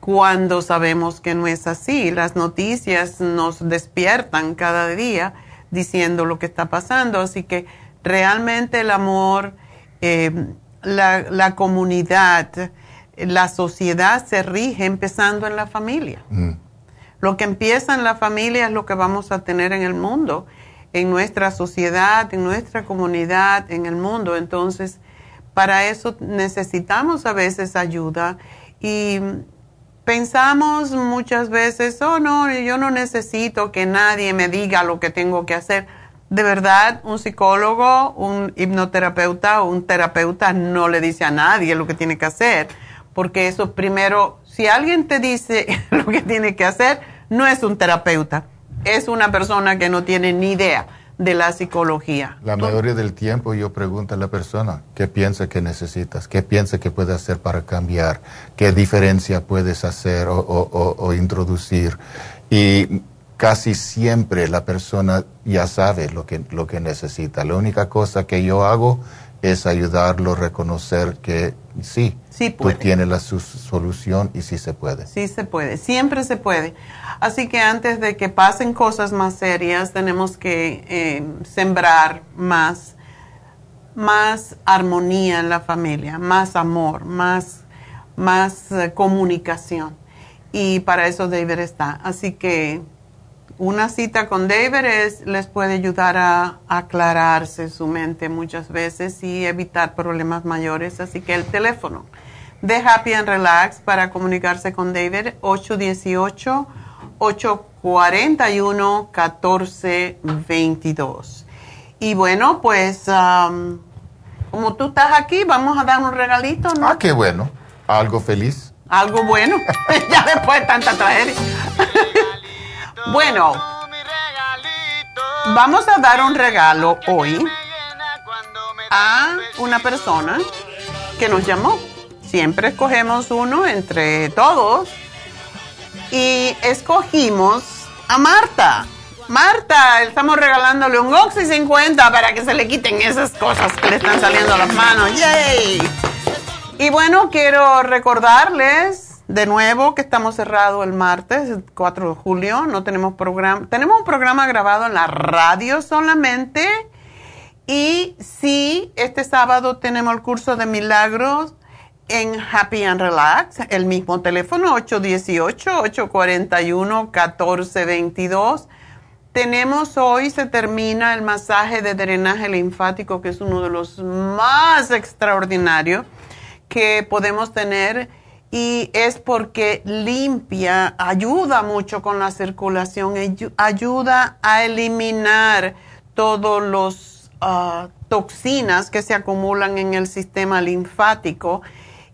cuando sabemos que no es así. Las noticias nos despiertan cada día diciendo lo que está pasando, así que realmente el amor, eh, la, comunidad, la sociedad se rige empezando en la familia. Mm. Lo que empieza en la familia es lo que vamos a tener en el mundo, en nuestra sociedad, en nuestra comunidad, en el mundo. Entonces, para eso necesitamos a veces ayuda y Pensamos muchas veces, oh no, yo no necesito que nadie me diga lo que tengo que hacer. De verdad, un psicólogo, un hipnoterapeuta o un terapeuta no le dice a nadie lo que tiene que hacer, porque eso primero, si alguien te dice lo que tiene que hacer, no es un terapeuta, es una persona que no tiene ni idea de la psicología. La mayoría del tiempo yo pregunto a la persona qué piensa que necesitas, qué piensa que puede hacer para cambiar, qué diferencia puedes hacer o, introducir. Y casi siempre la persona ya sabe lo que, lo que necesita. La única cosa que yo hago es ayudarlo a reconocer que sí, sí tú tienes la solución y sí se puede. Sí se puede, siempre se puede. Así que antes de que pasen cosas más serias, tenemos que eh, sembrar más más armonía en la familia, más amor, más, más eh, comunicación. Y para eso David está. Así que una cita con David les puede ayudar a, aclararse su mente muchas veces y evitar problemas mayores. Así que el teléfono de Happy and Relax para comunicarse con David, 818-841-1422. Y bueno, pues como tú estás aquí, vamos a dar un regalito, ¿no? Ah, qué bueno. Algo feliz. Algo bueno. ya después de tanta tragedia. bueno, vamos a dar un regalo hoy a una persona que nos llamó. Siempre escogemos uno entre todos y escogimos a Marta. Marta, estamos regalándole un Oxy 50 para que se le quiten esas cosas que le están saliendo a las manos. ¡Yay! Y bueno, quiero recordarles de nuevo que estamos cerrados el martes, 4 de julio. No tenemos programa. Tenemos un programa grabado en la radio solamente. Y sí, este sábado tenemos el curso de milagros en Happy and Relax, el mismo teléfono 818-841-1422 tenemos hoy, se termina el masaje de drenaje linfático, que es uno de los más extraordinarios que podemos tener y es porque limpia, ayuda mucho con la circulación, ayuda a eliminar todos los ah, toxinas que se acumulan en el sistema linfático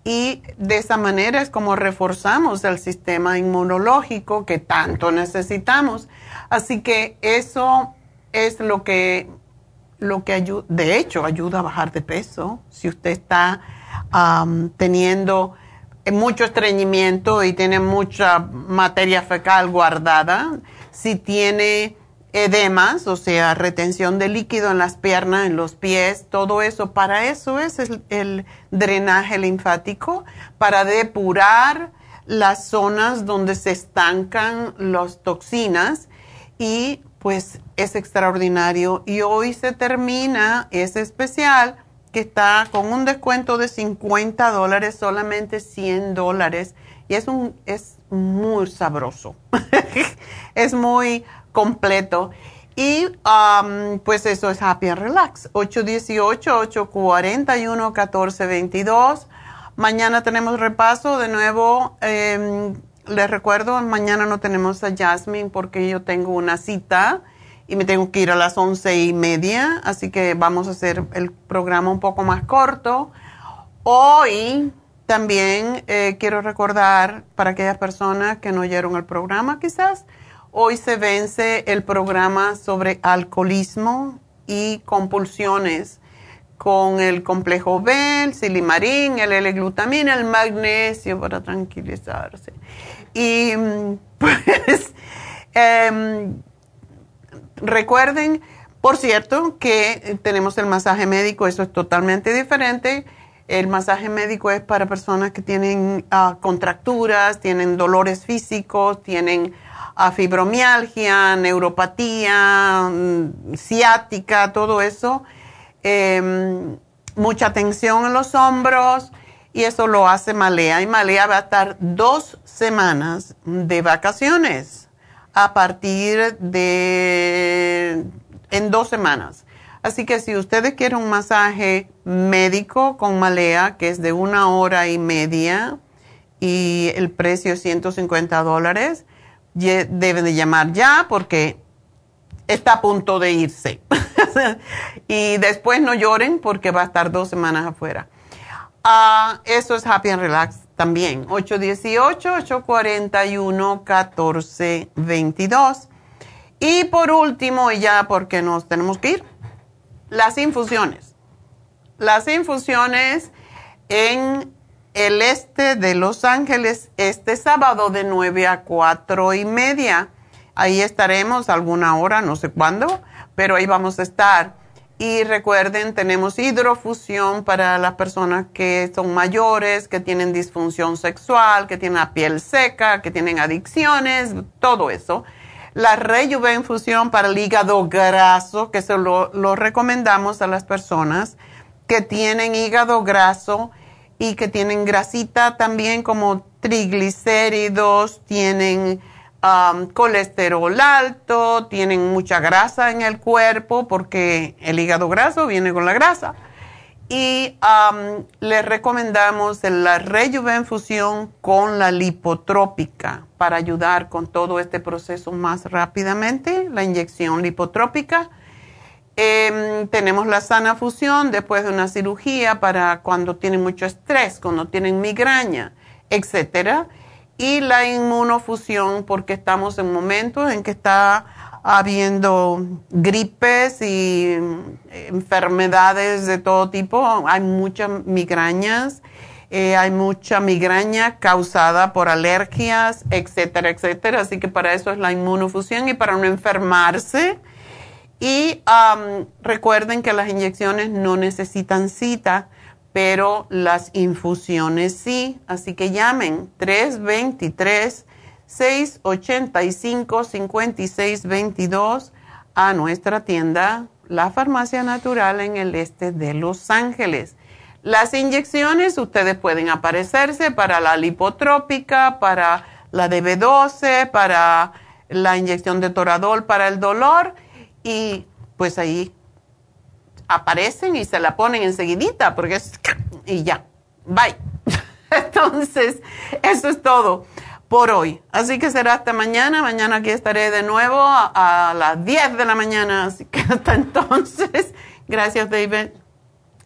y de esa manera es como reforzamos el sistema inmunológico que tanto necesitamos. Así que eso es lo que, lo que ayuda, de hecho, ayuda a bajar de peso. Si usted está teniendo mucho estreñimiento y tiene mucha materia fecal guardada, si tiene edemas, o sea, retención de líquido en las piernas, en los pies, todo eso, para eso es el, el drenaje linfático, para depurar las zonas donde se estancan las toxinas y pues es extraordinario. Y hoy se termina ese especial que está con un descuento de 50 dólares, solamente 100 dólares. Y es, un, es muy sabroso, es muy completo. Y pues eso es Happy and Relax, 818-841-1422. Mañana tenemos repaso de nuevo. Eh, les recuerdo, mañana no tenemos a Jasmine porque yo tengo una cita y me tengo que ir a las once y media, así que vamos a hacer el programa un poco más corto. Hoy también eh, quiero recordar para aquellas personas que no oyeron el programa quizás, hoy se vence el programa sobre alcoholismo y compulsiones con el complejo B, el silimarín, el L-glutamina, el magnesio para tranquilizarse. Y pues em, recuerden, por cierto, que tenemos el masaje médico, eso es totalmente diferente. El masaje médico es para personas que tienen ah, contracturas, tienen dolores físicos, tienen ah, fibromialgia, neuropatía, mm, ciática, todo eso. Em, mucha tensión en los hombros y eso lo hace Malea. Y Malea va a estar dos semanas de vacaciones a partir de en dos semanas. Así que si ustedes quieren un masaje médico con Malea, que es de una hora y media y el precio es 150 dólares, deben de llamar ya porque está a punto de irse. y después no lloren porque va a estar dos semanas afuera. Ah, eso es Happy and Relax también. 818-841-1422. Y por último, y ya porque nos tenemos que ir, las infusiones. Las infusiones en el este de Los Ángeles este sábado de 9 a 4 y media. Ahí estaremos alguna hora, no sé cuándo, pero ahí vamos a estar y recuerden, tenemos hidrofusión para las personas que son mayores, que tienen disfunción sexual, que tienen la piel seca, que tienen adicciones, todo eso. La rejuvenfusión para el hígado graso, que se lo, lo recomendamos a las personas que tienen hígado graso y que tienen grasita también como triglicéridos, tienen colesterol alto, tienen mucha grasa en el cuerpo porque el hígado graso viene con la grasa. Y les recomendamos la Rejuvenfusión con la lipotrópica para ayudar con todo este proceso más rápidamente, la inyección lipotrópica Em, tenemos la sana fusión después de una cirugía para cuando tienen mucho estrés, cuando tienen migraña, etcétera. Y la inmunofusión porque estamos en momentos en que está habiendo gripes y enfermedades de todo tipo. Hay muchas migrañas, eh, hay mucha migraña causada por alergias, etcétera, etcétera. Así que para eso es la inmunofusión y para no enfermarse y recuerden que las inyecciones no necesitan cita, pero las infusiones sí. Así que llamen 323-685-5622 a nuestra tienda, la Farmacia Natural en el este de Los Ángeles. Las inyecciones ustedes pueden aparecerse para la lipotrópica, para la DB12, para la inyección de toradol para el dolor y pues ahí aparecen y se la ponen enseguidita porque es y ya, bye. Entonces, eso es todo por hoy. Así que será hasta mañana. Mañana aquí estaré de nuevo a, las 10 de la mañana. Así que hasta entonces, gracias David.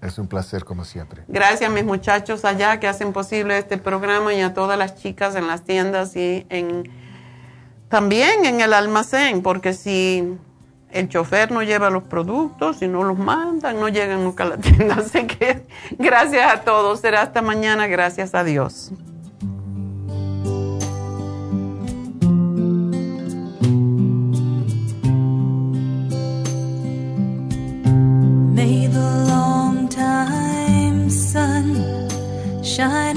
Es un placer como siempre. Gracias a mis muchachos allá que hacen posible este programa y a todas las chicas en las tiendas y en también en el almacén, porque si el chofer no lleva los productos, y no los mandan, no llegan nunca a la tienda. Así que gracias a todos. Será hasta mañana. Gracias a Dios. May the long time sun shine